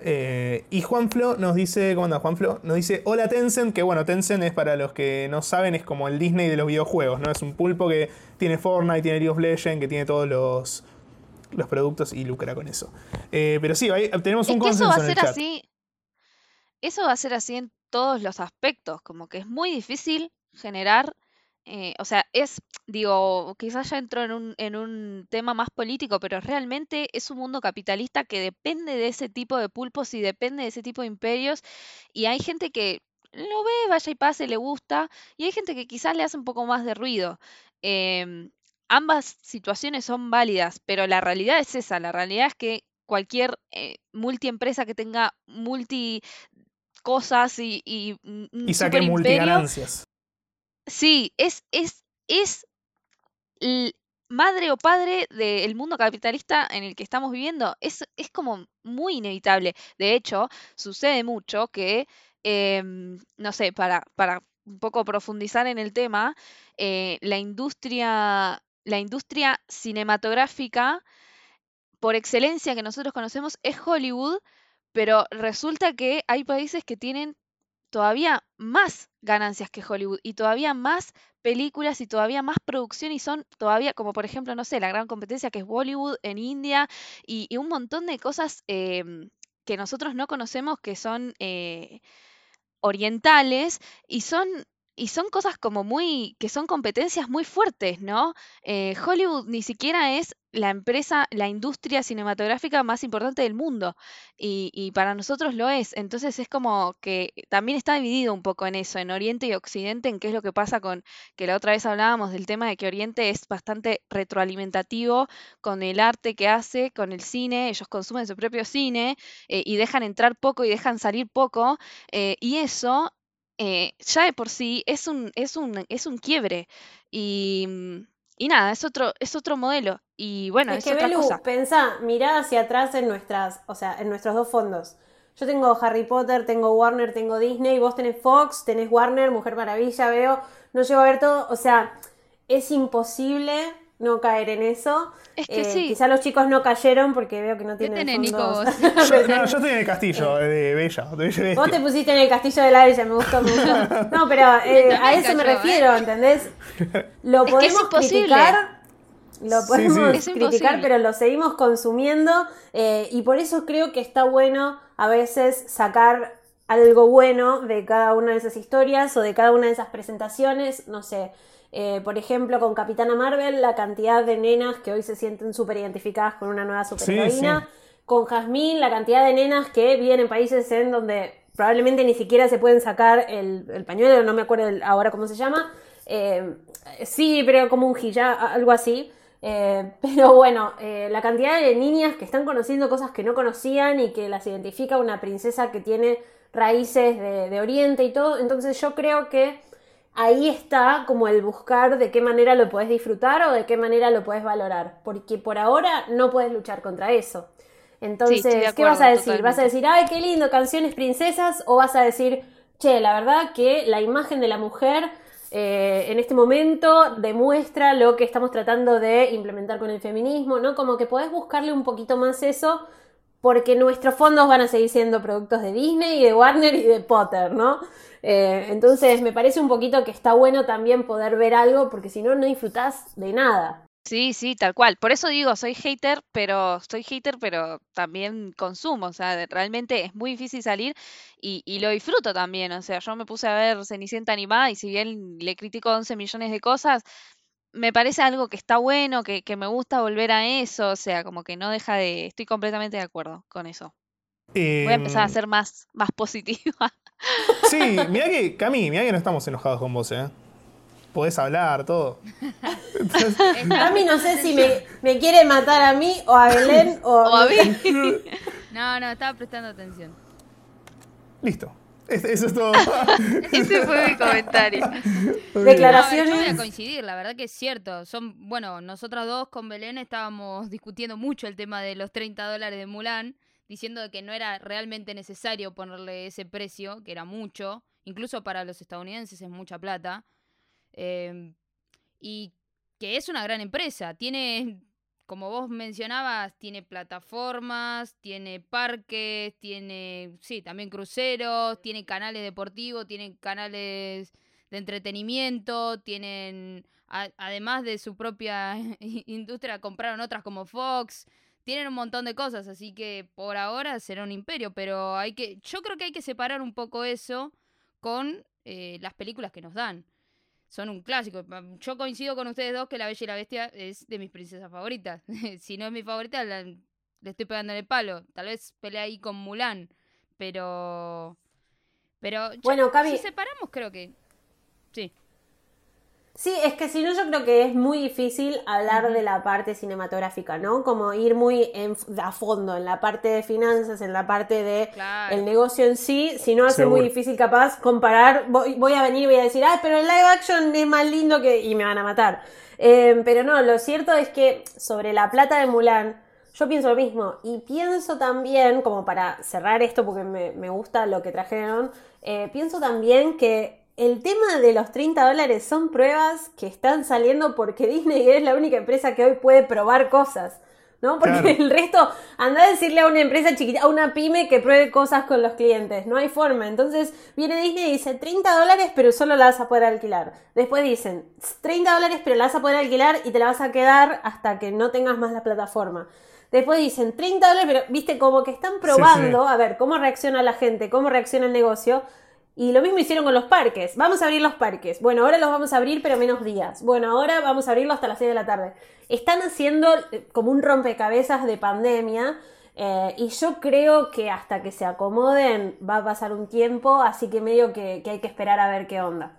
Eh, y Juanflo nos dice, ¿cómo anda Juanflo? Nos dice, hola Tencent, que bueno, Tencent es para los que no saben, es como el Disney de los videojuegos, ¿no? Es un pulpo que tiene Fortnite, tiene League of Legends, que tiene todos los, los productos y lucra con eso. Eh, pero sí, tenemos un consenso eso va a ser así. Eso va a ser así en todos los aspectos, como que es muy difícil generar eh, o sea, es, digo, quizás ya entró en un, en un tema más político, pero realmente es un mundo capitalista que depende de ese tipo de pulpos y depende de ese tipo de imperios. Y hay gente que lo ve, vaya y pase, le gusta, y hay gente que quizás le hace un poco más de ruido. Em, ambas situaciones son válidas, pero la realidad es esa, la realidad es que cualquier eh, multiempresa que tenga multi cosas y, y, y saque multiganancias Sí, es, es, es madre o padre del mundo capitalista en el que estamos viviendo. Es, es como muy inevitable. De hecho, sucede mucho que, em, no sé, para, para un poco profundizar en el tema, eh, la industria, la industria cinematográfica por excelencia que nosotros conocemos es Hollywood, pero resulta que hay países que tienen todavía más ganancias que Hollywood y todavía más películas y todavía más producción y son todavía, como por ejemplo, no sé, la gran competencia que es Bollywood en India y, un montón de cosas em, que nosotros no conocemos que son eh, orientales y son y son cosas como muy, que son competencias muy fuertes, ¿no? Eh, Hollywood ni siquiera es la empresa, la industria cinematográfica más importante del mundo y, y para nosotros lo es. Entonces es como que también está dividido un poco en eso, en Oriente y Occidente, en qué es lo que pasa con, que la otra vez hablábamos del tema de que Oriente es bastante retroalimentativo con el arte que hace, con el cine, ellos consumen su propio cine eh, y dejan entrar poco y dejan salir poco, eh, y eso eh, ya de por sí es un, es un, es un quiebre. Y, mm, y nada, es otro, es otro modelo. Y bueno, es, Es que otra Belu, cosa. pensá, mirá hacia atrás en nuestras, o sea, en nuestros dos fondos. Yo tengo Harry Potter, tengo Warner, tengo Disney, vos tenés Fox, tenés Warner, Mujer Maravilla, veo, no llego a ver todo, o sea, es imposible no caer en eso. Es que Eh, sí. Quizá los chicos no cayeron porque veo que no ¿Qué tienen tenés, Nico, fondos. vos? Yo, no, yo estoy en el castillo de Bella, de Bella y Vos te pusiste en el castillo de la Bella, me gustó, me gustó. No, pero eh, a eso me cayó, ¿eh? refiero, ¿entendés? Lo Es que es podemos criticar, lo podemos sí. Criticar, pero lo seguimos consumiendo eh, y por eso creo que está bueno a veces sacar algo bueno de cada una de esas historias o de cada una de esas presentaciones, no sé. Eh, por ejemplo, con Capitana Marvel, la cantidad de nenas que hoy se sienten súper identificadas con una nueva superheroína. sí. Con Jazmín, la cantidad de nenas que viven en países en donde probablemente ni siquiera se pueden sacar el, el pañuelo, no me acuerdo el- ahora cómo se llama. Eh, sí, pero como un hijab, algo así. Eh, pero bueno, eh, la cantidad de niñas que están conociendo cosas que no conocían y que las identifica una princesa que tiene raíces de, de Oriente y todo. Entonces yo creo que ahí está como el buscar de qué manera lo puedes disfrutar o de qué manera lo puedes valorar. Porque por ahora no puedes luchar contra eso. Entonces, ¿qué vas a decir? ¿Vas a decir, ay, qué lindo, canciones princesas? ¿O vas a decir, che, la verdad que la imagen de la mujer eh, en este momento demuestra lo que estamos tratando de implementar con el feminismo, ¿no? Como que podés buscarle un poquito más eso, porque nuestros fondos van a seguir siendo productos de Disney y de Warner y de Potter, ¿no? Eh, entonces, me parece un poquito que está bueno también poder ver algo, porque si no, no disfrutás de nada. Sí, sí, tal cual. Por eso digo, soy hater, pero soy hater, pero también consumo. O sea, realmente es muy difícil salir y, y lo disfruto también. O sea, yo me puse a ver Cenicienta animada y si bien le critico 11 millones de cosas, me parece algo que está bueno, que, que me gusta volver a eso. O sea, como que no deja de... Estoy completamente de acuerdo con eso. Voy a empezar a Em, ser más, más positiva. Sí, mira que, Cami, mira que no estamos enojados con vos, ¿eh? Podés hablar, todo. A mí no sé si me, me quiere matar a mí o a Belén o, O a mí. No, no, estaba prestando atención. Listo. Es- Eso es todo. Ese fue mi comentario. No, Declaraciones. yo voy a coincidir, la verdad que es cierto. Son, bueno, nosotras dos con Belén estábamos discutiendo mucho el tema de los 30 dólares de Mulan, diciendo de que no era realmente necesario ponerle ese precio, que era mucho, incluso para los estadounidenses es mucha plata. Eh, y que es una gran empresa. Tiene, como vos mencionabas, tiene plataformas, tiene parques, tiene, sí, también cruceros, tiene canales deportivos, tiene canales de entretenimiento, tienen, además de su propia industria, compraron otras como Fox. Tienen un montón de cosas, así que por ahora será un imperio, pero hay que, yo creo que hay que separar un poco eso con eh, las películas que nos dan son un clásico. Yo coincido con ustedes dos que La Bella y la Bestia es de mis princesas favoritas. si no es mi favorita, la- le estoy pegando en el palo. Tal vez pelea ahí con Mulan, pero... Pero yo- Bueno, Cami- si separamos creo que... Sí. Sí, es que si no yo creo que es muy difícil hablar de la parte cinematográfica, ¿no? Como ir muy en- a fondo en la parte de finanzas, en la parte de Claro. el negocio en sí, si no hace Seguro. muy difícil capaz comparar, voy, voy a venir y voy a decir, ah, pero el live action es más lindo que... y me van a matar. Eh, pero no, lo cierto es que sobre la plata de Mulan, yo pienso lo mismo y pienso también, como para cerrar esto porque me, me gusta lo que trajeron, eh, pienso también que el tema de los 30 dólares son pruebas que están saliendo porque Disney es la única empresa que hoy puede probar cosas. ¿No? Porque Claro. el resto, anda a decirle a una empresa chiquita, a una pyme que pruebe cosas con los clientes. No hay forma. Entonces viene Disney y dice 30 dólares, pero solo la vas a poder alquilar. Después dicen 30 dólares, pero la vas a poder alquilar y te la vas a quedar hasta que no tengas más la plataforma. Después dicen 30 dólares, pero viste, como que están probando a ver cómo reacciona la gente, cómo reacciona el negocio. Y lo mismo hicieron con los parques. Vamos a abrir los parques. Bueno, ahora los vamos a abrir, pero menos días. Bueno, ahora vamos a abrirlo hasta las 6 de la tarde. Están haciendo eh, como un rompecabezas de pandemia. eh, y yo creo que hasta que se acomoden va a pasar un tiempo, así que medio que, que hay que esperar a ver qué onda.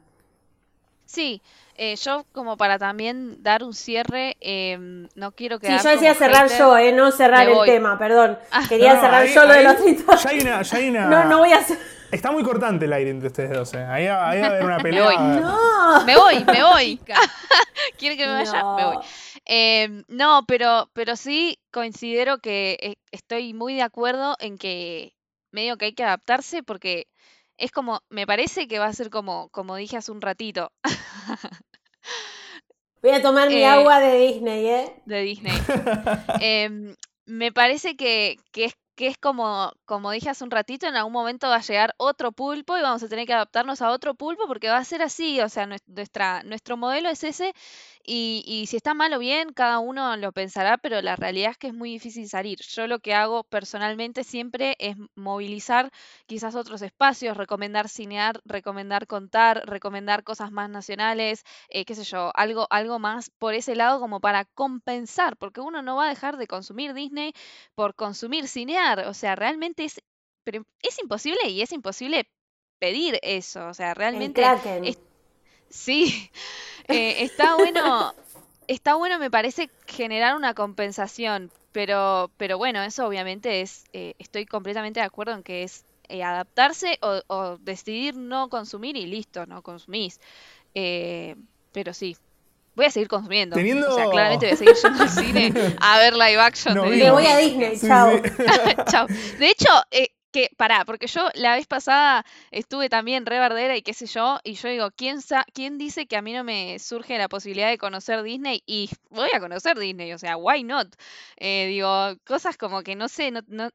Sí, eh, yo como para también dar un cierre, em, no quiero Sí, quedar yo decía cerrar hater. yo, eh, no cerrar Me el tema, perdón. Ah. Quería No, cerrar ahí- yo lo de los TikTok. Ya hay una. Ya hay una No, no voy a hacer. Está muy cortante el aire entre ustedes dos. eh. Ahí, va- ahí va a haber una Me pelea. voy. No. Me voy, me voy. ¿Quieren que me vaya? Me voy. No. Em, no, pero, pero sí considero que eh, estoy muy de acuerdo en que medio que hay que adaptarse porque es como, me parece que va a ser como, como dije hace un ratito, Voy a tomar mi Eh, agua de Disney, ¿eh? de Disney. Em, me parece que, que es, que es como, como dije hace un ratito, en algún momento va a llegar otro pulpo y vamos a tener que adaptarnos a otro pulpo porque va a ser así, o sea, nues- nuestra, nuestro modelo es ese y, y si está mal o bien, cada uno lo pensará, pero la realidad es que es muy difícil salir. Yo lo que hago personalmente siempre es movilizar quizás otros espacios, recomendar cinear, recomendar contar, recomendar cosas más nacionales, eh, qué sé yo, algo, algo más por ese lado como para compensar, porque uno no va a dejar de consumir Disney por consumir cinear, o sea, realmente es, pero es imposible y es imposible pedir eso, o sea, realmente es- sí, eh, está bueno, está bueno me parece generar una compensación, pero, pero bueno, eso obviamente es, eh, estoy completamente de acuerdo en que es eh, adaptarse o, o decidir no consumir y listo, no consumís. Eh, pero sí, voy a seguir consumiendo. Teniendo- O sea, claramente voy a seguir yendo al cine a ver live action No. Me voy a Disney, Sí, chao. sí. Chao. De hecho, eh, que pará, porque yo la vez pasada estuve también re y qué sé yo, y yo digo, ¿quién, sa- ¿quién dice que a mí no me surge la posibilidad de conocer Disney? Y voy a conocer Disney, o sea, why not? Eh, digo, cosas como que no sé, no, no,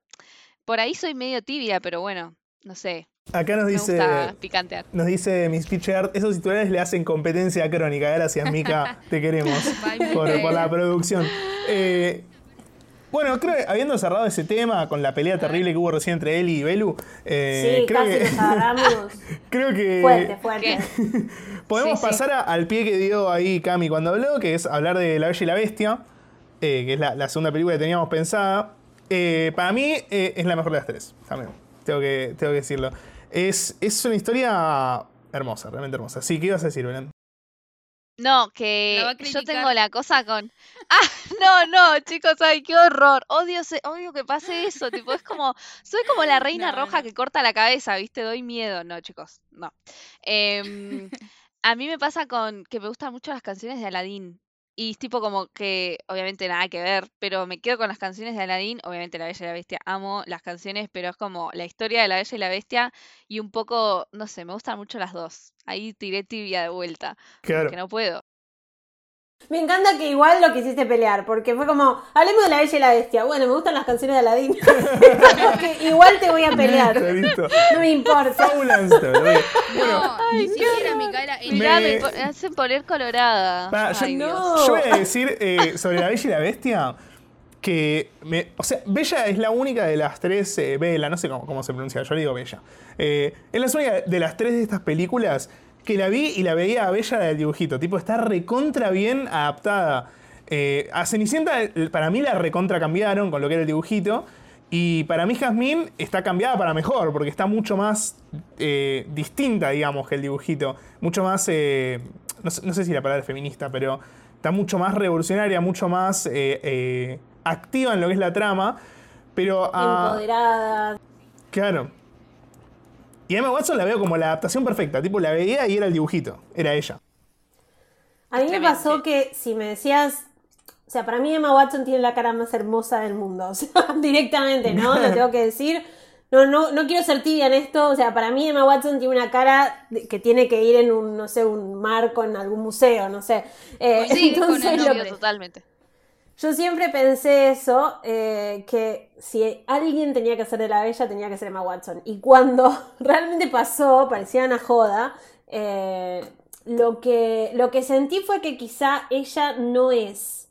por ahí soy medio tibia, pero bueno, no sé, Acá nos me dice. gusta picantear. Nos dice Miss Pitchard, esos titulares le hacen competencia crónica. Gracias, Mika, te queremos Bye, por, la producción. Eh, bueno, creo que habiendo cerrado ese tema con la pelea terrible que hubo recién entre él y Belu, eh, Sí, creo, casi que, nos agarramos. creo que Fuerte, fuerte. podemos Sí, sí. pasar a- al pie que dio ahí Cami cuando habló, que es hablar de La Bella y la Bestia, eh, que es la, la segunda película que teníamos pensada. Eh, para mí eh, es la mejor de las tres, también. Tengo que, tengo que decirlo. Es, es una historia hermosa, realmente hermosa. Sí, ¿qué ibas a decir, Belén? No, que yo tengo la cosa con. Ah, no, no, chicos, ay, qué horror. Odio, se- odio que pase eso. Tipo, es como. Soy como la reina No, roja no. que corta la cabeza, ¿viste? Doy miedo. No, chicos, no. Em, a mí me pasa con que me gustan mucho las canciones de Aladdin. Y es tipo como que, obviamente nada que ver, pero me quedo con las canciones de Aladdin. Obviamente La Bella y la Bestia, amo las canciones, pero es como la historia de La Bella y la Bestia y un poco, no sé, me gustan mucho las dos. Ahí tiré tibia de vuelta, Claro. que no puedo. Me encanta que igual lo quisiste pelear, porque fue como, hablemos de la bella y la bestia. Bueno, me gustan las canciones de Aladdin. Igual te voy a pelear. listo. No me importa. Bueno, No, ni siquiera Micaela. Mirá, Me- me, hacen poner colorada. Pará, yo- Ay, Dios. no. yo voy a decir eh, sobre La Bella y la Bestia que. Me, o sea, Bella es la única de las tres. eh, Bella, no sé cómo, cómo se pronuncia, yo le digo Bella. Eh, es la única de las tres de estas películas que la vi y la veía a Bella del dibujito. Tipo, está recontra bien adaptada. Eh, a Cenicienta, eh, para mí la recontra cambiaron con lo que era el dibujito. Y para mí Jasmine está cambiada para mejor, porque está mucho más eh, distinta, digamos, que el dibujito. Mucho más, eh, no, sé, no sé si la palabra es feminista, pero está mucho más revolucionaria, mucho más activa en lo que es la trama. Pero a... Empoderada. Claro. Y Emma Watson la veo como la adaptación perfecta. Tipo, la veía y era el dibujito. Era ella. A mí me pasó que si me decías, o sea, para mí Emma Watson tiene la cara más hermosa del mundo, o sea, directamente, ¿no? Lo tengo que decir. No, no, no quiero ser tibia en esto, o sea, para mí Emma Watson tiene una cara que tiene que ir en un, no sé, un marco en algún museo, no sé. Eh, Coincido con el entonces, lo- nombre. totalmente. Yo siempre pensé eso, eh, que si alguien tenía que ser de la bella, tenía que ser Emma Watson. Y cuando realmente pasó, parecía una joda, eh, lo, que, lo que sentí fue que quizá ella no es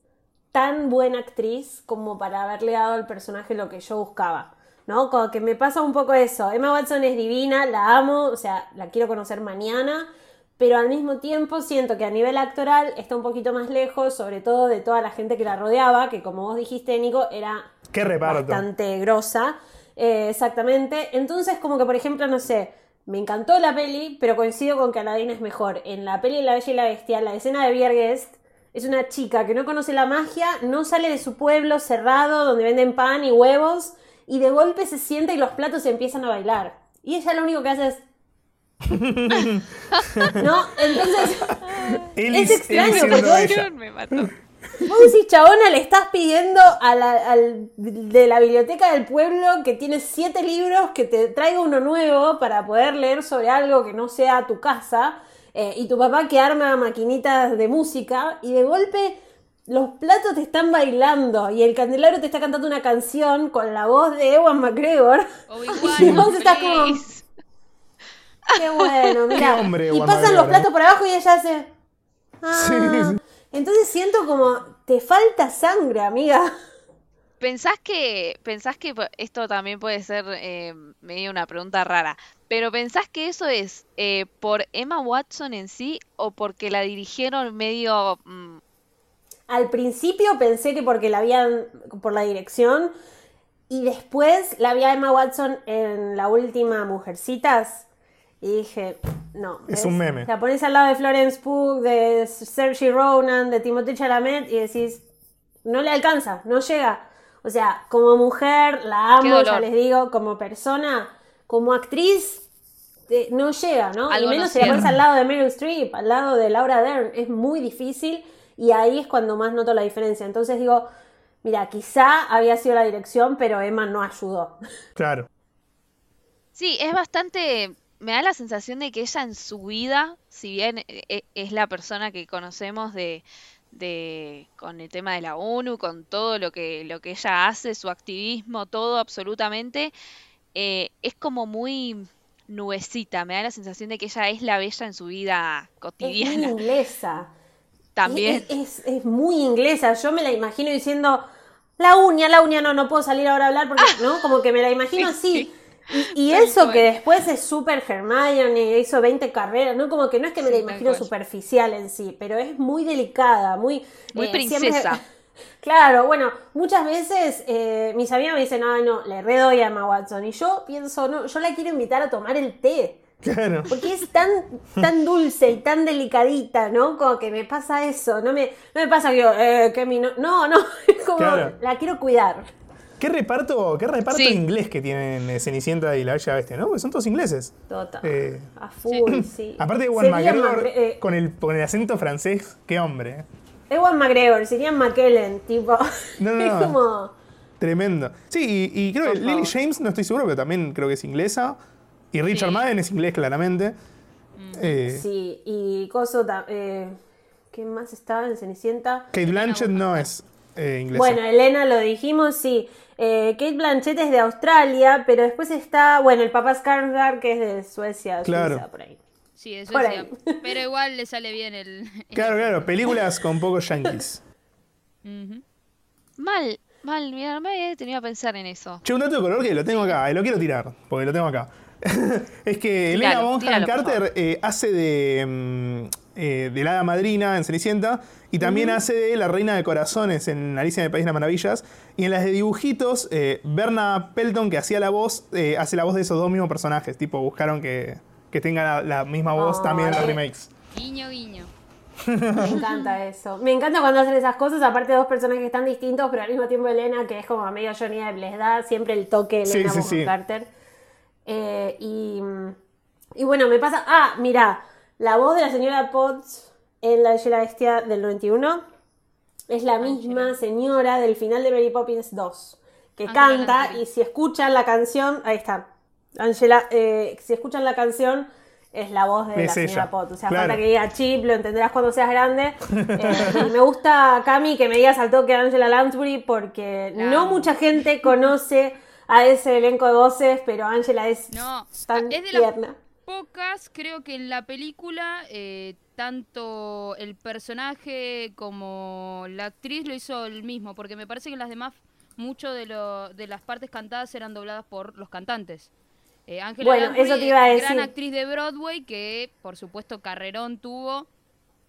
tan buena actriz como para haberle dado al personaje lo que yo buscaba. ¿no? Como que me pasa un poco eso. Emma Watson es divina, la amo, o sea, la quiero conocer mañana, pero al mismo tiempo siento que a nivel actoral está un poquito más lejos, sobre todo de toda la gente que la rodeaba, que como vos dijiste, Nico, era Qué reparto. bastante grosa. Eh, exactamente. Entonces, como que, por ejemplo, no sé, me encantó la peli, pero coincido con que Aladdin es mejor. En la peli La Bella y la Bestia, la escena de Bierguest es una chica que no conoce la magia, no sale de su pueblo cerrado donde venden pan y huevos, y de golpe se sienta y los platos empiezan a bailar. Y ella lo único que hace es. ¿No? Entonces, Él- Es extraño, porque-. Me mató. Vos decís, chabona, le estás pidiendo a la- al, de la biblioteca del pueblo que tiene siete libros que te traiga uno nuevo para poder leer sobre algo que no sea tu casa. eh, y tu papá que arma maquinitas de música y de golpe los platos te están bailando y el candelabro te está cantando una canción con la voz de Ewan McGregor. Obi-Wan, Y vos estás como, Please. Qué bueno, mira. hombre, y pasan los platos por abajo y ella hace... Ah. Sí, sí. Entonces siento como, te falta sangre, amiga. ¿Pensás que, pensás que esto también puede ser eh, medio una pregunta rara, pero pensás que eso es eh, por Emma Watson en sí o porque la dirigieron medio... mm, Al principio pensé que porque la habían, por la dirección, y después la vi a Emma Watson en la última Mujercitas, y dije, no. Es ¿ves? un meme. La pones al lado de Florence Pugh, de Saoirse Ronan, de Timothée Chalamet, y decís, no le alcanza, no llega. O sea, como mujer, la amo, ya les digo, como persona, como actriz, te- no llega, ¿no? Algo y menos no si la pones al lado de Meryl Streep, al lado de Laura Dern, es muy difícil y ahí es cuando más noto la diferencia. Entonces digo, mira, quizá había sido la dirección, pero Emma no ayudó. Claro. Sí, es bastante... Me da la sensación de que ella en su vida, si bien e- e- es la persona que conocemos de, de con el tema de la ONU, con todo lo que, lo que ella hace, su activismo, todo absolutamente, eh, es como muy nubecita. Me da la sensación de que ella es la bella en su vida Es muy cotidiana inglesa. también. Es, es- es muy inglesa. Yo me la imagino diciendo, la uña, la uña, no, no puedo salir ahora a hablar porque, ¿no? Como que me la imagino Ah. Sí, así. sí. Y, eso cual. que después es súper Hermione, hizo 20 carreras, ¿no? Como que no es que me la Sí, tal imagino superficial en sí, pero es muy delicada, muy... Muy eh, princesa. Claro, bueno, muchas veces eh, mis amigas me dicen, ay no, le redoy a Emma Watson. Y yo pienso, no, yo la quiero invitar a tomar el té. Claro. Porque es tan, tan dulce y tan delicadita, ¿no? Como que me pasa eso. No me, no me pasa que yo, eh, que mi no. No, no. Es como, Claro. la quiero cuidar. ¿Qué reparto, qué reparto Sí. inglés que tienen eh, Cenicienta y la Bella Bestia, ¿no? Porque son todos ingleses. Total. Eh, A full, sí. Aparte de Juan McGregor, eh, con, el, con el acento francés, qué hombre. Ewan McGregor, serían McKellen, tipo. No, no, es como. Tremendo. Sí, y, y creo que Lily. James, no estoy seguro, pero también creo que es inglesa. Y Richard Sí. Madden es inglés, claramente. Eh, Sí, y Coso. Eh, ¿Qué más estaba en Cenicienta? Kate Blanchett no es eh, inglesa. Bueno, Elena lo dijimos, sí. Eh, Kate Blanchett es de Australia, pero después está, bueno, el papá Skarsgård que es de Suecia, Claro. Suiza, por ahí. Sí, decía. ahí. Pero igual le sale bien el. Claro, claro, películas con pocos yankees. Mal, mal, mira, no me había detenido a pensar en eso. Che, un dato de color que lo tengo acá, y lo quiero tirar, porque lo tengo acá. es que Elena Bonham Carter eh, hace de, mm, eh, de la hada madrina en Cenicienta y también hace de la reina de corazones en Alicia en el País de las Maravillas. Y en las de dibujitos, eh, Berna Pelton, que hacía la voz, eh, hace la voz de esos dos mismos personajes. Tipo, buscaron que, que tenga la, la misma voz Oh, también en los remakes. Guiño, guiño. Me encanta eso. Me encanta cuando hacen esas cosas, aparte de dos personajes tan distintos, pero al mismo tiempo Elena, que es como medio Johnny Depp, les da siempre el toque Elena sí, sí. Carter. Eh, y, y bueno, me pasa. Ah, mira, la voz de la señora Potts en La Bella Bestia del 91 es la misma señora del final de Mary Poppins 2, que Angela canta Lansbury. y si escuchan la canción, ahí está. Angela, eh, si escuchan la canción, es la voz de Es la señora Potts. O sea, claro. falta que diga chip, lo entenderás cuando seas grande. Eh, y me gusta, Cami, que me digas al toque Angela Lansbury, porque no mucha gente conoce a ese elenco de voces, pero Angela es No, tan es de las tierna. Pocas, creo que en la película, eh, tanto el personaje como la actriz lo hizo el mismo, porque me parece que las demás mucho de, lo, de las partes cantadas eran dobladas por los cantantes. Eh, Angela Bueno, Lansbury, eso te iba a decir. gran actriz de Broadway que, por supuesto, carrerón tuvo.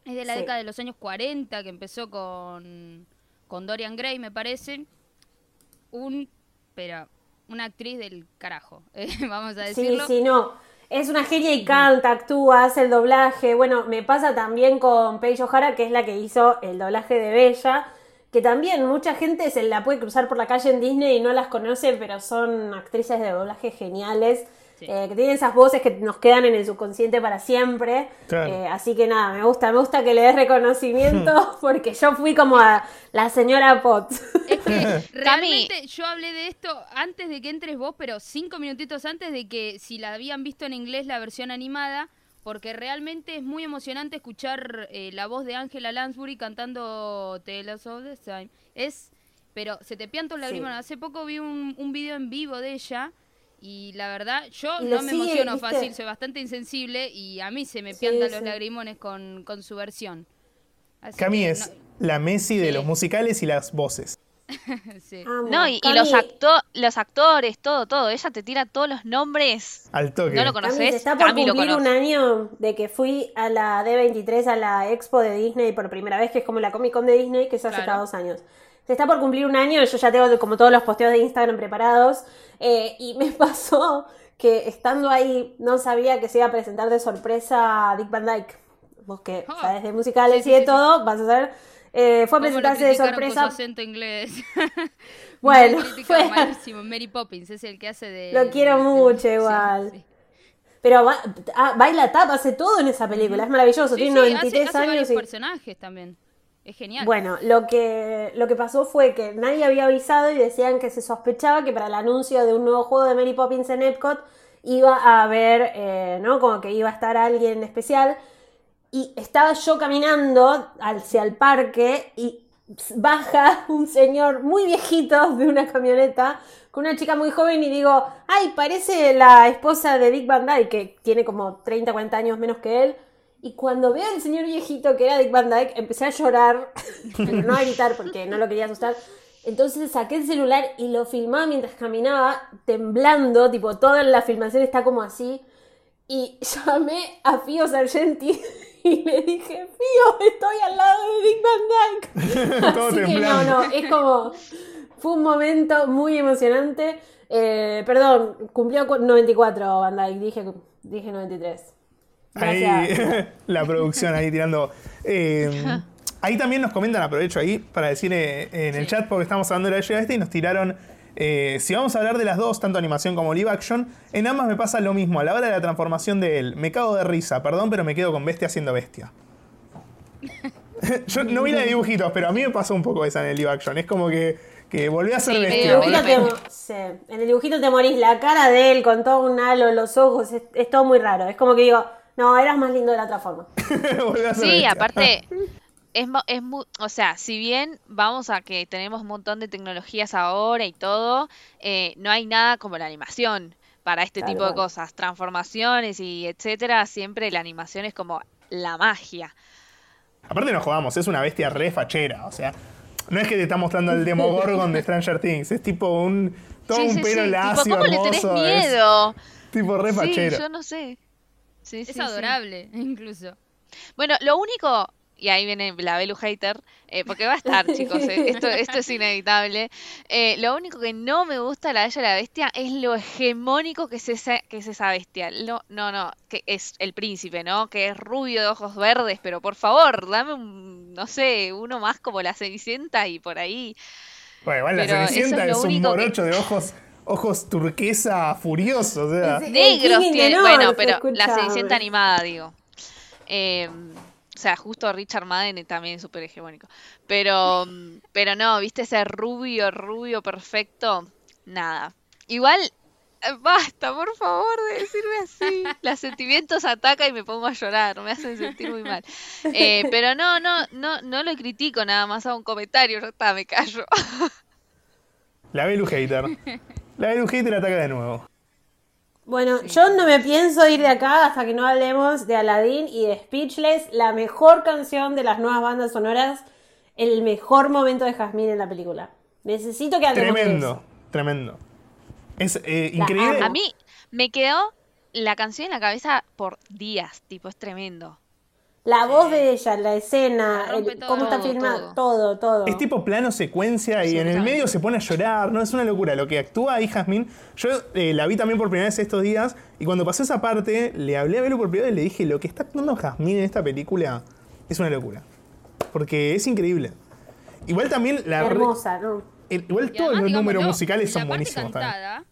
Es de la Sí. década de los años 40, que empezó con, con Dorian Gray, me parece. Un, pero, una actriz del carajo, eh, vamos a Sí, decirlo. sí, no. Es una genia y canta, actúa, hace el doblaje. Bueno, me pasa también con Paige O'Hara, que es la que hizo el doblaje de Bella, que también mucha gente se la puede cruzar por la calle en Disney y no las conoce, pero son actrices de doblaje geniales, Sí. eh, que tienen esas voces que nos quedan en el subconsciente para siempre. Claro. Eh, así que nada, me gusta, me gusta que le des reconocimiento, porque yo fui como a la señora Potts. Es que realmente yo hablé de esto antes de que entres vos, pero cinco minutitos antes de que si la habían visto en inglés la versión animada, porque realmente es muy emocionante escuchar eh, la voz de Angela Lansbury cantando Tales of the Time. Es, pero se te piantan los Sí. lagrimones. Hace poco vi un, un video en vivo de ella y la verdad yo no me sigue, emociono ¿viste? fácil, soy bastante insensible y a mí se me Sí, piantan los sí. lagrimones con, con su versión. Así Cami que es no- la Messi de Sí. los musicales y las voces. sí. Amo. No, y, los, acto los actores, todo, todo. Ella te tira todos los nombres. Al toque. No lo conoces. se está por Cami cumplir un año de que fui a la D23, a la expo de Disney por primera vez, que es como la Comic Con de Disney, que es hace Claro. cada dos años. Se está por cumplir un año, yo ya tengo como todos los posteos de Instagram preparados, eh, y me pasó que estando ahí no sabía que se iba a presentar de sorpresa Dick Van Dyke. Vos que Ah. sabes de musicales Sí, y de sí, todo, vas a saber. Eh, fue a ¿Cómo lo presentarse de sorpresa. acento inglés. Bueno, fue- malísimo. Mary Poppins es el que hace de. Lo quiero de- mucho igual. Pero ba- ah, baila tap, hace todo en esa película, es maravilloso, tiene sí, hace- 93 hace, varios años y... personajes también. Es genial. Bueno, lo que, lo que pasó fue que nadie había avisado y decían que se sospechaba que para el anuncio de un nuevo juego de Mary Poppins en Epcot iba a haber, eh, ¿no? Como que iba a estar alguien especial. Y estaba yo caminando hacia el parque y baja un señor muy viejito de una camioneta con una chica muy joven y digo, ay, parece la esposa de Dick Van Dyke, que tiene como 30, 40 años menos que él. Y cuando veo al señor viejito que era Dick Van Dyke, empecé a llorar, pero no a gritar porque no lo quería asustar. Entonces saqué el celular y lo filmaba mientras caminaba, temblando, tipo, toda la filmación está como así. Y llamé a Fío Sargenti y le dije, Fío, estoy al lado de Dick Van Dyke. Todo Así que no, no, es como, fue un momento muy emocionante. Eh, perdón, cumplió cu- 94 Van Dyke, dije, dije 93. Gracias. Ahí, la producción ahí tirando. eh, ahí también nos comentan, aprovecho ahí para decir eh, en el Sí. chat, porque estamos hablando de la este y nos tiraron. eh, si vamos a hablar de las dos, tanto animación como live action, en ambas me pasa lo mismo. A la hora de la transformación de él, me cago de risa, perdón, pero me quedo con bestia siendo bestia. Yo no vi la de dibujitos, pero a mí me pasó un poco esa en el live action. Es como que, que volví a ser Sí, En el, bestia. medio dibujito boludo. te, sí, en el dibujito te morís, la cara de él con todo un halo, los ojos, es, es todo muy raro. Es como que digo, no, eras más lindo de la otra forma. Sí, aparte, es, mo- es muy, o sea, si bien vamos a que tenemos un montón de tecnologías ahora y todo, eh, no hay nada como la animación para este tipo de cosas, transformaciones y etcétera, siempre la animación es como la magia. Aparte nos jugamos, es una bestia re fachera, o sea, no es que te está mostrando el Demogorgon de Stranger Things, es tipo un todo Sí, un sí, pelo sí, lacio, tipo, ¿cómo le tenés es miedo? tipo re Sí, fachero. yo no sé. Sí, Es sí, sí. adorable, incluso. Bueno, lo único, y ahí viene la Belu hater, eh, porque va a estar, chicos, eh, esto, esto es inevitable. Eh, lo único que no me gusta de la Bella y la Bestia es lo hegemónico que es esa, que es esa bestia. No, no, no, que es el príncipe, ¿no? Que es rubio de ojos verdes, pero por favor, dame un, no sé, uno más como la Cenicienta y por ahí. Bueno, igual la Cenicienta es un que- morocho de ojos ojos turquesa furioso, o sea. Negros tiene, bueno, pero la. Cenicienta animada, digo. Eh, o sea, justo Richard Madden también es súper hegemónico. Pero, mm, pero no, viste ese rubio, rubio perfecto. Nada. Igual, eh, basta, por favor, de decirme así. Los sentimientos atacan y me pongo a llorar, me hacen sentir muy mal. Eh, pero no, no, no, no lo critico, nada más hago un comentario, ya está, me callo. la Belu Hater. La Belu Hater ataca de nuevo. Bueno, yo no me pienso ir de acá hasta que no hablemos de Aladdin y de Speechless, la mejor canción de las nuevas bandas sonoras, el mejor momento de Jasmine en la película. Necesito que hablemos de Tremendo, eso. tremendo. Es eh, La increíble. A mí me quedó la canción en la cabeza por días, tipo, es tremendo. La voz de ella, la escena, el- todo, cómo está todo, filmado, todo, todo. Es tipo plano secuencia y en el medio se pone a llorar, ¿no? Es una locura. Lo que actúa ahí Jasmine, yo eh, la vi también por primera vez estos días y cuando pasó esa parte, le hablé a Belu por primera vez y le dije, lo que está actuando Jasmine en esta película es una locura. Porque es increíble. Igual también la... Hermosa, ¿no? el- igual Y todos además, los números musicales son la parte buenísimos también. cantada,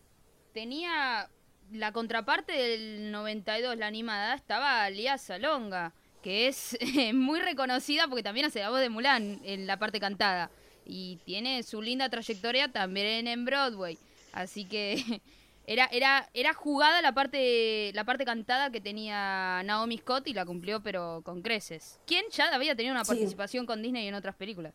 tenía la contraparte del 92, la animada, estaba Lía Salonga, que es eh, muy reconocida porque también hace la voz de Mulan en la parte cantada. Y tiene su linda trayectoria también en Broadway. Así que era, era, era jugada la parte, la parte cantada que tenía Naomi Scott y la cumplió pero con creces. ¿Quién ya había tenido una Sí. participación con Disney en otras películas?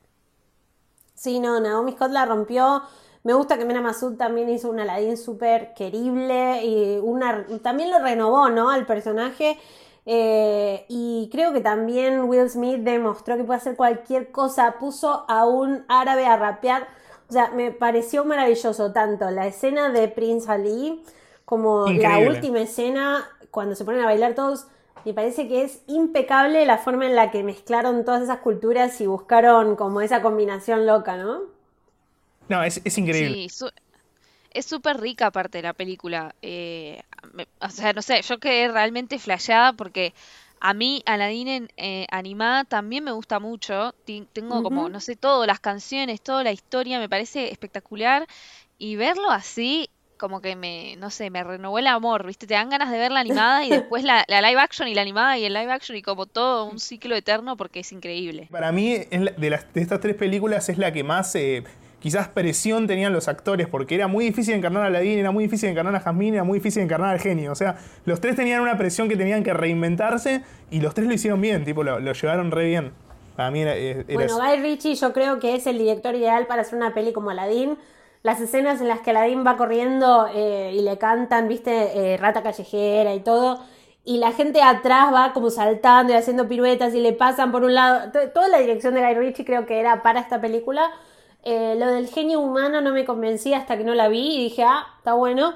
Sí, no, Naomi Scott la rompió. Me gusta que Mena Masud también hizo un Aladdin súper querible y una, también lo renovó, ¿no? Al personaje. Eh, y creo que también Will Smith demostró que puede hacer cualquier cosa. Puso a un árabe a rapear. O sea, me pareció maravilloso tanto la escena de Prince Ali como la última escena cuando se ponen a bailar todos. Me parece que es impecable la forma en la que mezclaron todas esas culturas y buscaron como esa combinación loca, ¿no? No, es, es increíble. Sí, su- es súper rica aparte de la película. eh, me- o sea, no sé, yo quedé realmente flasheada porque a mí Aladdin en, eh, animada también me gusta mucho. Tengo como, no sé, todas las canciones, toda la historia, me parece espectacular. Y verlo así, como que me, no sé, me renovó el amor, ¿viste? Te dan ganas de ver la animada y después la, la live action y la animada y el live action y como todo un ciclo eterno porque es increíble. Para mí, es la- de, las, de estas tres películas, es la que más eh, quizás presión tenían los actores, porque era muy difícil encarnar a Aladdin, era muy difícil encarnar a Jasmine, era muy difícil encarnar al genio. O sea, los tres tenían una presión que tenían que reinventarse y los tres lo hicieron bien, tipo, lo, lo llevaron re bien. Para mí era, era Bueno, eso. Guy Ritchie yo creo que es el director ideal para hacer una peli como Aladdin. Las escenas en las que Aladdin va corriendo eh, y le cantan, viste, Eh, rata callejera y todo, y la gente atrás va como saltando y haciendo piruetas y le pasan por un lado. To- Toda la dirección de Guy Ritchie creo que era para esta película. Eh, lo del genio humano no me convencía hasta que no la vi y dije, ah, está bueno.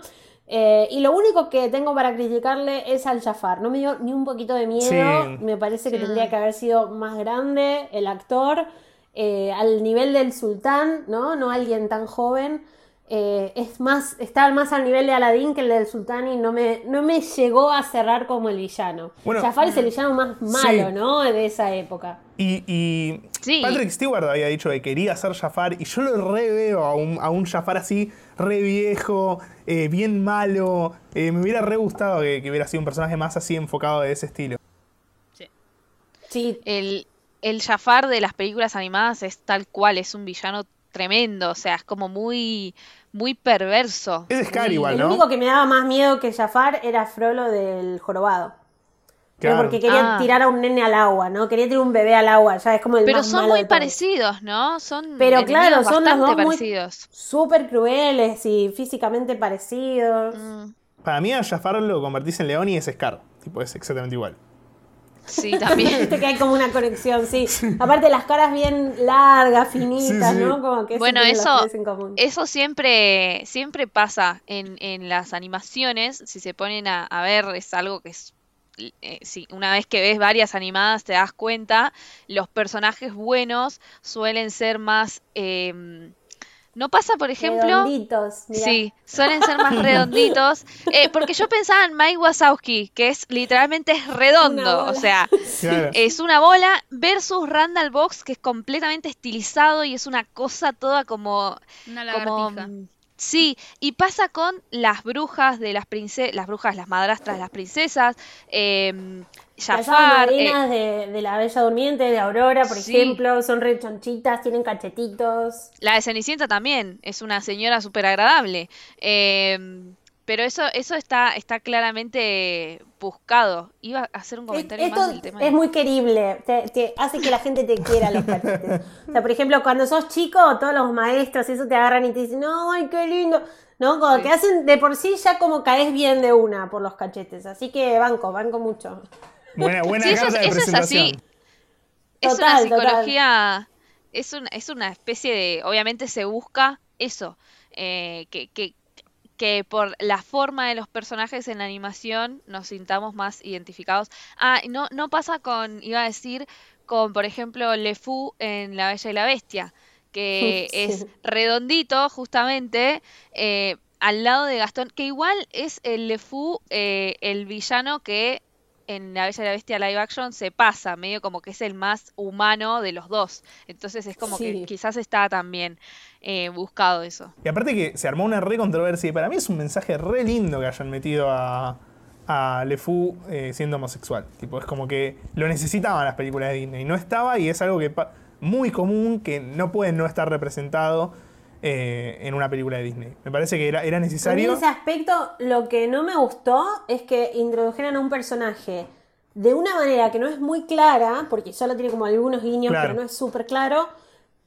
Eh, y lo único que tengo para criticarle es al Jafar. No me dio ni un poquito de miedo. Sí. Me parece que Sí. tendría que haber sido más grande el actor. eh, al nivel del sultán, ¿no? No alguien tan joven. Eh, es más, está más al nivel de Aladdin que el del sultán y no me, no me llegó a cerrar como el villano. Bueno, Jafar es el villano más malo, sí. ¿no? De esa época. Y, y Sí. Patrick Stewart había dicho que quería ser Jafar y yo lo re veo a un, a un Jafar así, re viejo, eh, bien malo. Eh, me hubiera re gustado que, que hubiera sido un personaje más así enfocado de ese estilo. Sí, El, el Jafar de las películas animadas es tal cual, es un villano tremendo, o sea, es como muy, muy perverso. Es Scar muy- igual, el ¿no? único que me daba más miedo que Jafar era Frollo del jorobado. Claro. porque quería Ah. tirar a un nene al agua, ¿no? Quería tirar un bebé al agua, ya es como el Pero más son malo muy parecidos, ¿no? Son Pero claro, son los dos muy- parecidos. Súper crueles y físicamente parecidos. Mm, Para mí a Jafar lo convertís en león y es Scar. Tipo, es exactamente igual. Sí, también. Viste que hay como una conexión, sí. Aparte las caras bien largas, finitas, Sí, sí. ¿no? Como que eso Bueno, eso, tres en común. eso siempre, siempre pasa en, en las animaciones. Si se ponen a, a ver, es algo que es. eh, sí, una vez que ves varias animadas te das cuenta, los personajes buenos suelen ser más. em, no pasa, por ejemplo. Redonditos, mirá. Sí, suelen ser más redonditos. Eh, porque yo pensaba en Mike Wazowski, que es literalmente es redondo. O sea, Claro. es una bola versus Randall Box, que es completamente estilizado y es una cosa toda como. Una lagartija. mm, Sí, y pasa con las brujas de las princesas, las brujas, las madrastras de las princesas, eh, Las Jafar, eh, madrinas de, de la Bella Durmiente, de Aurora, por Sí. ejemplo, son re chonchitas, tienen cachetitos. La de Cenicienta también, es una señora súper agradable. Eh, pero eso, eso está, está claramente buscado. Iba a hacer un comentario Esto más del tema. es muy querible, te, te hace que la gente te quiera los cachetes. O sea, por ejemplo, cuando sos chico, todos los maestros eso te agarran y te dicen, no, ay, qué lindo. ¿No? Como Sí. que hacen de por sí ya como caes bien de una por los cachetes. Así que banco, banco mucho. Buena, buena Sí, eso, carta de es- así. Es Total, una total. psicología, es, un- es una especie de, obviamente se busca eso, eh, que, que, que por la forma de los personajes en la animación nos sintamos más identificados. Ah, no, no pasa con, iba a decir, con por ejemplo LeFou en La Bella y la Bestia, que Sí. es redondito justamente, eh, al lado de Gastón, que igual es el LeFou, eh, el villano que en La Bella y la Bestia live action se pasa, medio como que es el más humano de los dos. Entonces es como Sí. que quizás está también eh, buscado eso. Y aparte que se armó una re controversia y para mí es un mensaje re lindo que hayan metido a, a LeFou eh, siendo homosexual. Tipo, es como que lo necesitaban las películas de Disney. No estaba y es algo que muy común que no puede no estar representado eh, en una película de Disney. Me parece que era, mí en necesario. ese aspecto, lo que no me gustó es que introdujeran a un personaje de una manera que no es muy clara, porque solo tiene como algunos guiños, Claro. pero no es súper claro.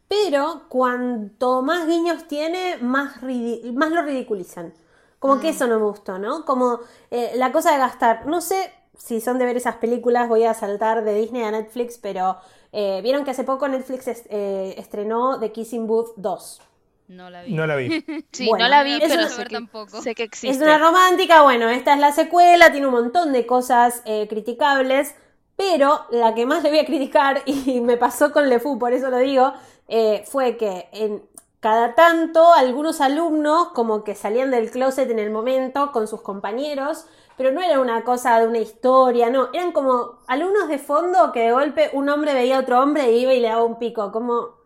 Pero cuanto más guiños tiene, más, lo ridiculizan. Como que eso no me gustó, ¿no? Como eh, la cosa de gastar. No sé si son de ver esas películas, voy a saltar de Disney a Netflix, pero eh, vieron que hace poco Netflix est- eh, estrenó The Kissing Booth 2. No la vi. No la vi. Sí, Bueno, no la vi, pero no sé ver que, tampoco. sé que Es existe. una romántica, bueno, esta es la secuela, tiene un montón de cosas eh, criticables, pero la que más le voy a criticar, y me pasó con LeFou, por eso lo digo, eh, fue que en cada tanto algunos alumnos como que salían del closet en el momento con sus compañeros, pero no era una cosa de una historia, no, eran como alumnos de fondo que de golpe un hombre veía a otro hombre e iba y le daba un pico, como...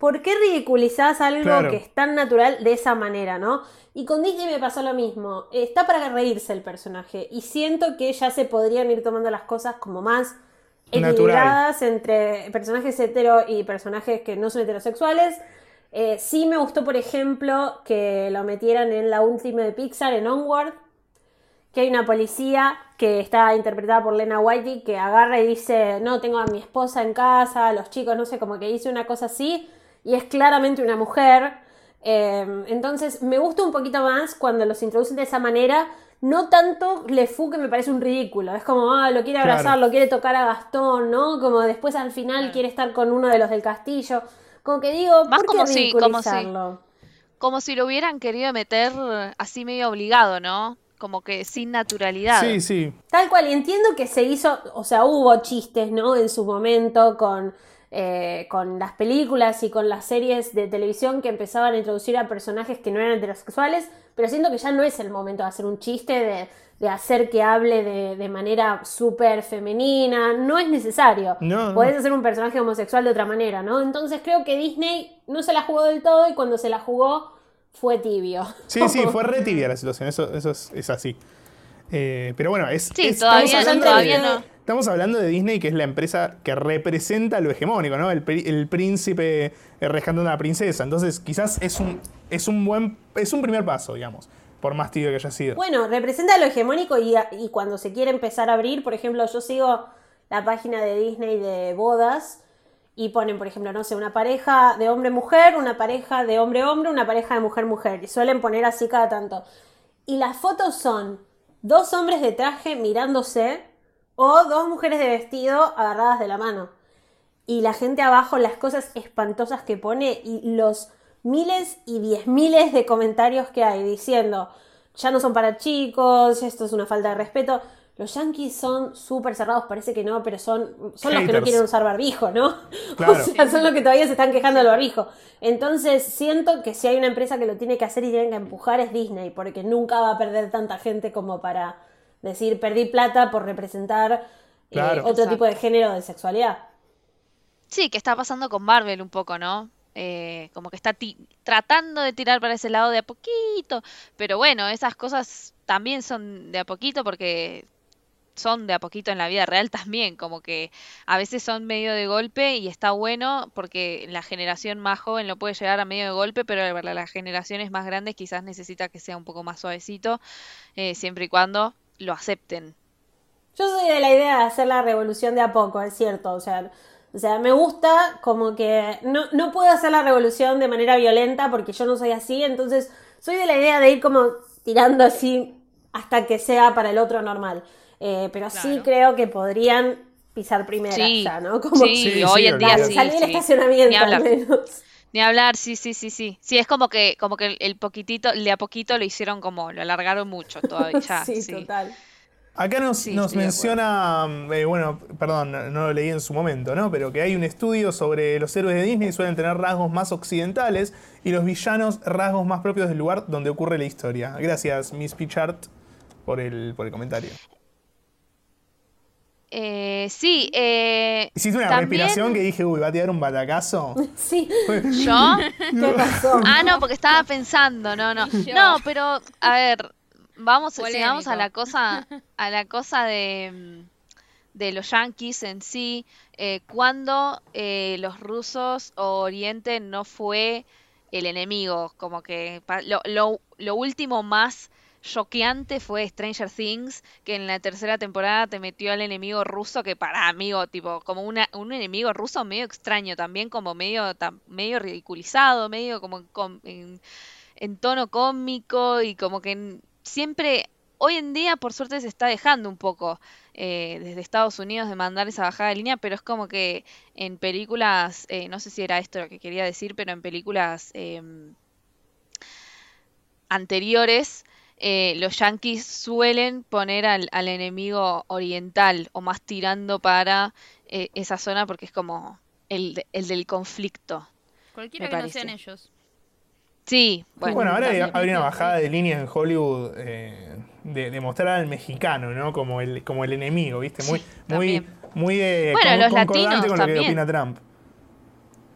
¿Por qué ridiculizás algo Claro. que es tan natural de esa manera, no? Y con Disney me pasó lo mismo. Está para reírse el personaje. Y siento que ya se podrían ir tomando las cosas como más Natural. equilibradas entre personajes hetero y personajes que no son heterosexuales. Eh, sí me gustó, por ejemplo, que lo metieran en la última de Pixar, en Onward, que hay una policía que está interpretada por Lena Whitey que agarra y dice, no, tengo a mi esposa en casa, a los chicos, no sé, como que dice una cosa así, y es claramente una mujer. Eh, entonces, me gusta un poquito más cuando los introducen de esa manera, no tanto LeFou que me parece un ridículo, es como, ah, lo quiere abrazar, Claro. lo quiere tocar a Gastón, ¿no? Como después al final quiere estar con uno de los del castillo. Como que digo, Más ¿por qué como si- como si-? Como si lo hubieran querido meter así medio obligado, ¿no? Como que sin naturalidad. Sí, sí. Tal cual, y entiendo que se hizo, o sea, hubo chistes, ¿no? En su momento con, eh, con las películas y con las series de televisión que empezaban a introducir a personajes que no eran heterosexuales, pero siento que ya no es el momento de hacer un chiste, de, de hacer que hable de, de manera súper femenina, no es necesario. No, no. Podés hacer un personaje homosexual de otra manera, ¿no? Entonces creo que Disney no se la jugó del todo y cuando se la jugó fue tibio. Sí, sí, fue re tibia la situación, eso, eso es, es así. Eh, pero bueno, es, Sí, es- todavía- hablando todavía de, no. Estamos hablando de Disney, que es la empresa que representa lo hegemónico, ¿no? El, príncipe eh, rescatando a una princesa. Entonces, quizás es un, es un buen, es un primer paso, digamos, por más tibio que haya sido. Bueno, representa lo hegemónico y cuando se quiere empezar a abrir, por ejemplo, yo sigo la página de Disney de bodas y ponen, por ejemplo, no sé, una pareja de hombre-mujer, una pareja de hombre-hombre, una pareja de mujer-mujer. Y suelen poner así cada tanto. Y las fotos son dos hombres de traje mirándose o dos mujeres de vestido agarradas de la mano y la gente abajo las cosas espantosas que pone y los miles y diez miles de comentarios que hay diciendo ya no son para chicos, esto es una falta de respeto. Los yankees son súper cerrados, parece que no, pero son, son los que no quieren usar barbijo, ¿no? Claro. O sea, son los que todavía se están quejando del barbijo. Entonces, siento que si hay una empresa que lo tiene que hacer y tiene que empujar es Disney, porque nunca va a perder tanta gente como para decir perdí plata por representar eh, otro Exacto. tipo de género de sexualidad. Sí, que está pasando con Marvel un poco, ¿no? Eh, como que está ti- tratando de tirar para ese lado de a poquito. Pero bueno, esas cosas también son de a poquito porque son de a poquito en la vida real también. Como que a veces son medio de golpe y está bueno porque la generación más joven lo puede llegar a medio de golpe, pero para las generaciones más grandes quizás necesita que sea un poco más suavecito, eh, siempre y cuando lo acepten. Yo soy de la idea de hacer la revolución de a poco, es cierto. O sea, o sea me gusta como que no, no puedo hacer la revolución de manera violenta porque yo no soy así. Entonces, soy de la idea de ir como tirando así hasta que sea para el otro normal. Eh, pero sí creo que podrían pisar primera Sí, ya, ¿no? Como sí, Sí, hoy sí, en día salí del estacionamiento al menos. Ni hablar, sí, sí, sí, sí. Sí, es como que, como que el poquitito, de a poquito lo hicieron como, lo alargaron mucho todavía. Ya, sí, sí. total. Acá nos, Sí, nos menciona, eh, bueno, perdón, no, no lo leí en su momento, ¿no? Pero que hay un estudio sobre los héroes de Disney suelen tener rasgos más occidentales y los villanos rasgos más propios del lugar donde ocurre la historia. Gracias, Miss Pichart, por el, por el comentario. Eh, sí, eh, Hiciste una También- respiración que dije, uy, va a tirar un batacazo. Sí, yo. ¿qué pasó? Ah, no, porque estaba pensando, no, no. Yo. No, pero, a ver, vamos, sigamos a la cosa, a la cosa de, de los yankees en sí, eh, cuando eh, los rusos o Oriente no fue el enemigo, como que lo, lo último más choqueante fue Stranger Things, que en la tercera temporada te metió al enemigo ruso, que para amigo, tipo, como una, un enemigo ruso medio extraño, también como medio, medio ridiculizado, medio como com- en, tono cómico y como que siempre, hoy en día por suerte se está dejando un poco eh, desde Estados Unidos de mandar esa bajada de línea, pero es como que en películas, eh, no sé si era esto lo que quería decir, pero en películas em, anteriores, eh, los yanquis suelen poner al, al enemigo oriental o más tirando para eh, esa zona porque es como el, de- el del conflicto. Cualquiera que no parece. sean ellos. Sí, bueno. Bueno, ahora también. habría una bajada de líneas en Hollywood eh, de, de mostrar al mexicano, ¿no? Como el, como el enemigo, ¿viste? Muy, Sí, muy, muy eh, Bueno, con- los concordante latinos con lo que también. opina Trump.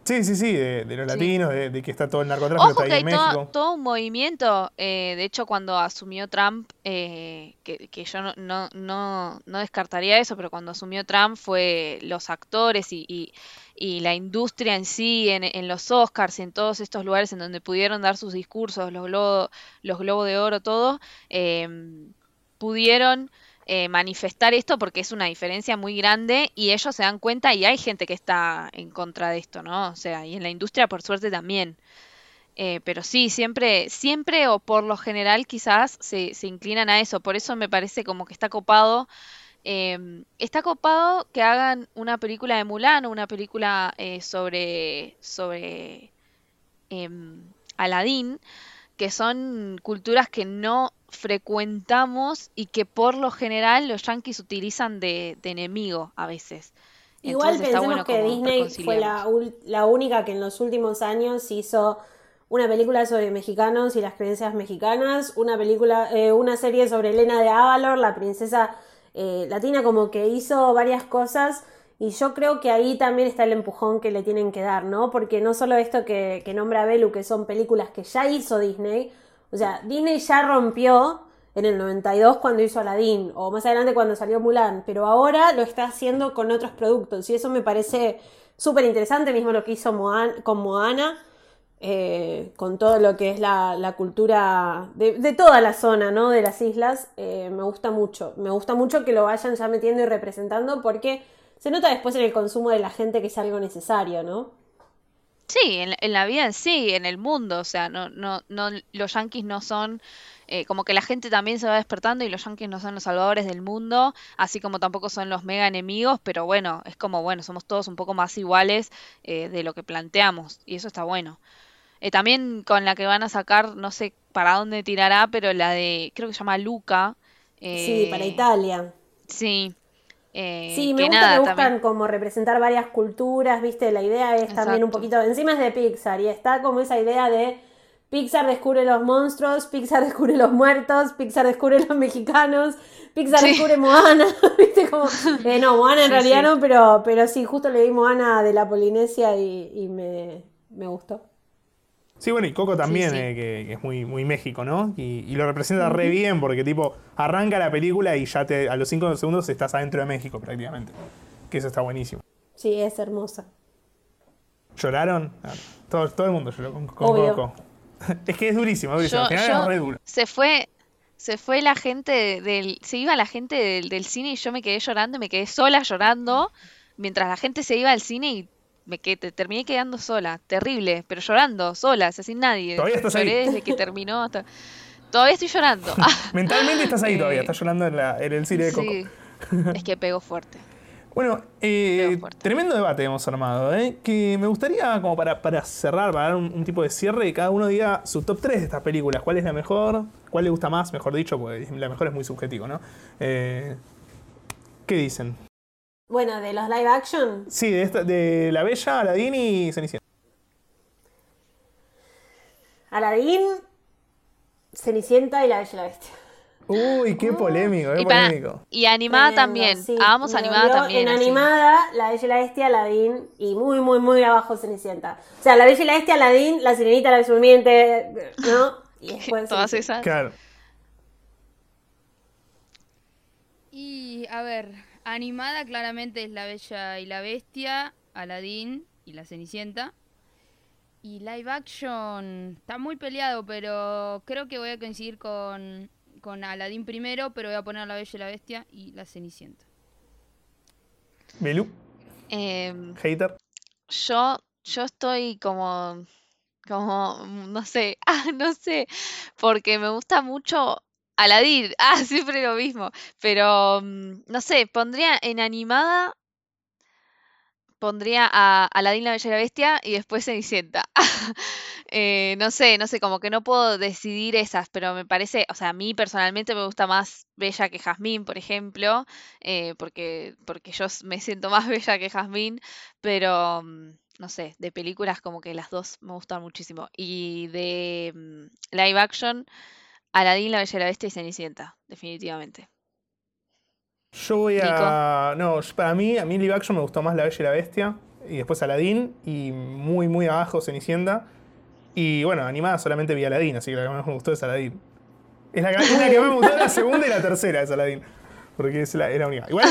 Sí, sí, sí, de, de los Sí. latinos, de, de que está todo el narcotráfico Ojo está que ahí hay en todo, México. todo un movimiento, eh, de hecho cuando asumió Trump, eh, que, que yo no, no, no, no descartaría eso, pero cuando asumió Trump fue los actores y, y, y la industria en sí, en, en los Oscars, en todos estos lugares en donde pudieron dar sus discursos, los globos, los globos de oro, todo, em, pudieron eh, manifestar esto porque es una diferencia muy grande y ellos se dan cuenta y hay gente que está en contra de esto, ¿no? O sea, y en la industria por suerte también. Eh, pero sí, siempre, siempre o por lo general quizás se, se inclinan a eso. Por eso me parece como que está copado. eh, está copado que hagan una película de Mulan o una película eh, sobre, sobre em, Aladín, que son culturas que no frecuentamos y que por lo general los yanquis utilizan de, de enemigo a veces. Igual Entonces pensemos bueno que Disney fue la, la única que en los últimos años hizo una película sobre mexicanos y las creencias mexicanas, una película, eh, una serie sobre Elena de Avalor, la princesa eh, latina, como que hizo varias cosas. Y yo creo que ahí también está el empujón que le tienen que dar, ¿no? Porque no solo esto que, que nombra Belu, que son películas que ya hizo Disney, o sea, Disney ya rompió en el 92 cuando hizo Aladdin, o más adelante cuando salió Mulan, pero ahora lo está haciendo con otros productos, y eso me parece súper interesante, mismo lo que hizo Moan- con Moana, eh, con todo lo que es la, la cultura de, de toda la zona, ¿no? De las islas, eh, me gusta mucho, me gusta mucho que lo vayan ya metiendo y representando, porque se nota después en el consumo de la gente que es algo necesario, ¿no? Sí, en, la- en la vida en sí, en el mundo, o sea, no, no, no, los yanquis no son, eh, como que la gente también se va despertando y los yanquis no son los salvadores del mundo, así como tampoco son los mega enemigos, pero bueno, es como, bueno, somos todos un poco más iguales eh, de lo que planteamos, y eso está bueno. Eh, también con la que van a sacar, no sé para dónde tirará, pero la de, creo que se llama Luca. Sí, para Italia. Sí. Eh, Sí, me que gusta nada, que buscan también. como representar varias culturas, ¿viste? La idea es también un poquito, encima es de Pixar y está como esa idea de Pixar descubre los monstruos, Pixar descubre los muertos, Pixar descubre los mexicanos, Pixar Sí. descubre Moana, ¿viste? Como, eh, no, Moana en Sí, realidad sí. no, pero, pero sí, justo leí Moana de la Polinesia y, y me, me gustó. Sí, bueno, y Coco también, sí. eh, que, que es muy, muy México, ¿no? Y, y lo representa re bien porque, tipo, arranca la película y ya te, a los 5 segundos estás adentro de México prácticamente. Que eso está buenísimo. Sí, es hermosa. ¿Lloraron? Ah, todo, todo el mundo lloró con, con Obvio. Coco. es que es durísimo, es durísimo. Yo- Al final yo- es re duro. Se fue, se fue la gente del, se iba la gente del, del cine y yo me quedé llorando y me quedé sola llorando mientras la gente se iba al cine y me quedé, terminé quedando sola, terrible, pero llorando, sola, o sea, sin nadie. Todavía estás Lloré ahí. desde que terminó hasta... Todavía estoy llorando. Ah, Mentalmente estás ahí Eh, todavía, estás llorando en, la- en el cine de Coco. sí, es que pegó fuerte. Bueno, eh, tremendo debate hemos armado, ¿eh? Que me gustaría, como para, para cerrar, para dar un, un tipo de cierre, que cada uno diga su top 3 de estas películas. ¿Cuál es la mejor? ¿Cuál le gusta más, mejor dicho? Porque la mejor es muy subjetivo, ¿no? Eh, ¿Qué dicen? Bueno, de los live action, Sí, de, esta, de La Bella, Aladdin y Cenicienta. Aladdin, Cenicienta y La Bella y la Bestia. Uy, qué polémico, qué Y, para- polémico. y animada Tremendo, también. sí. Me animada también. En así. animada, La Bella y la Bestia, Aladdin y muy, muy, muy abajo Cenicienta. O sea, La Bella y la Bestia, Aladdin, La Sirenita, La Durmiente, ¿no? Y después Todas esas. Claro. Y a ver, animada claramente es La Bella y la Bestia, Aladdin y La Cenicienta. Y live action está muy peleado, pero creo que voy a coincidir con, con Aladdin primero, pero voy a poner La Bella y la Bestia y La Cenicienta. Belú, Em, hater. yo, yo estoy como, como, no sé, ah, no sé, porque me gusta mucho Aladdin, ah, siempre lo mismo, pero mm, no sé, pondría en animada, pondría a Aladdin la Bella y la Bestia y después Cenicienta. Eh, no sé, no sé, como que no puedo decidir esas, pero me parece, o sea, a mí personalmente me gusta más Bella que Jazmín, por ejemplo, eh, porque, porque yo me siento más bella que Jazmín, pero mm, no sé, de películas como que las dos me gustan muchísimo. Y de mm, live action, Aladdin, La Bella y la Bestia y Cenicienta, definitivamente. Yo voy a. No, para mí, a mí live action me gustó más La Bella y la Bestia. Y después Aladdin. Y muy, muy abajo Cenicienta. Y bueno, animada solamente vi Aladdin, así que la que más me gustó es Aladdin. Es la que, es la que más me gustó, la segunda y la tercera es Aladdin. Porque es la, es la única. Igual,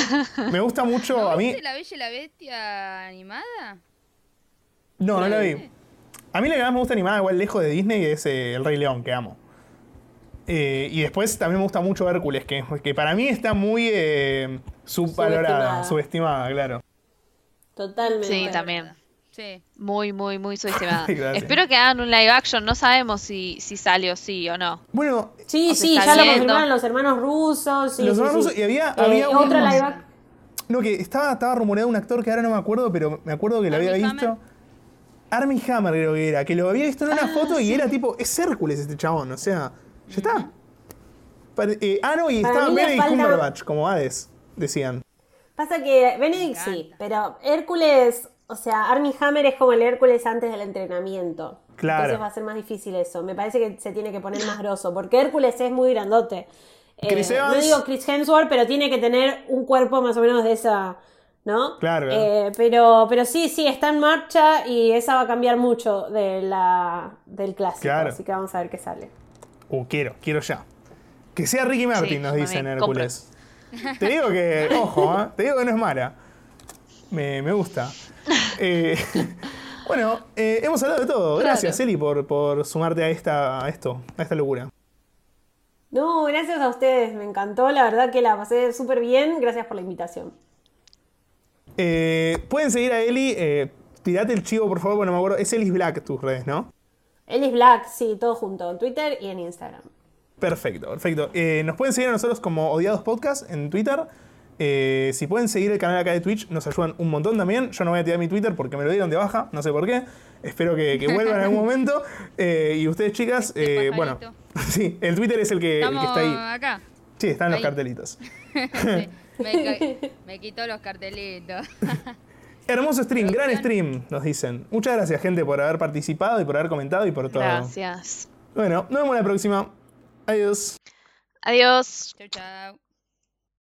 me gusta mucho a mí. ¿Viste La Bella y la Bestia animada? No, no la vi. A mí la que más me gusta animada, igual lejos de Disney, es eh, El Rey León, que amo. Eh, y después también me gusta mucho Hércules, que, que para mí está muy eh, subvalorada, Subestimada. subestimada, claro. Totalmente. Sí, también. Sí. Muy, muy, muy subestimada. Espero que hagan un live action, no sabemos si, si sale o sí o no. Bueno, Sí, sí, ya lo viendo. confirmaron los hermanos rusos. sí, Los sí, hermanos sí. rusos, y había- Eh, había otra live action. no, que estaba, estaba rumoreado un actor que ahora no me acuerdo, pero me acuerdo que lo había visto. Hammer. Armie Hammer creo que era, que lo había visto en una foto y era tipo, es Hércules este chabón, o sea, ya está. Pare- eh, ah, no, y Para estaba mí le Benedict falta- Cumberbatch, como Hades, decían. Pasa que Benedict sí, pero Hércules, o sea, Armie Hammer es como el Hércules antes del entrenamiento. Claro. Entonces va a ser más difícil eso. Me parece que se tiene que poner más grosso, porque Hércules es muy grandote. Eh, Chris no digo Chris Hemsworth, pero tiene que tener un cuerpo más o menos de esa, ¿no? Claro, claro. Eh, pero, pero sí, sí, está en marcha y esa va a cambiar mucho de la, del clásico. Claro. Así que vamos a ver qué sale. Uh, quiero, quiero ya. Que sea Ricky Martin, Sí, nos dicen compro. Hércules. Te digo que, ojo, ¿eh? te digo que no es mala. Me, me gusta. Eh, bueno, eh, hemos hablado de todo. Gracias, Claro. Eli, por, por sumarte a, esta, a esto, a esta locura. No, gracias a ustedes, me encantó, la verdad que la pasé súper bien, gracias por la invitación. Eh, Pueden seguir a Eli. Eh, tirate el chivo, por favor, porque no me acuerdo. Es Elis Black tus redes, ¿no? Ellis Black, sí, todo junto, en Twitter y en Instagram. Perfecto, perfecto. Eh, nos pueden seguir a nosotros como Odiados Podcast en Twitter. Eh, si pueden seguir el canal acá de Twitch, nos ayudan un montón también. Yo no voy a tirar mi Twitter porque me lo dieron de baja, no sé por qué. Espero que, que vuelvan en algún momento. Eh, y ustedes, chicas, eh, bueno, sí, el Twitter es el que, el que Estamos está ahí. acá. Sí, están los cartelitos. Sí, me, me quitó los cartelitos. Hermoso stream, gran stream, nos dicen. Muchas gracias, gente, por haber participado y por haber comentado y por todo. Gracias. Bueno, nos vemos la próxima. Adiós. Adiós. chau, chau.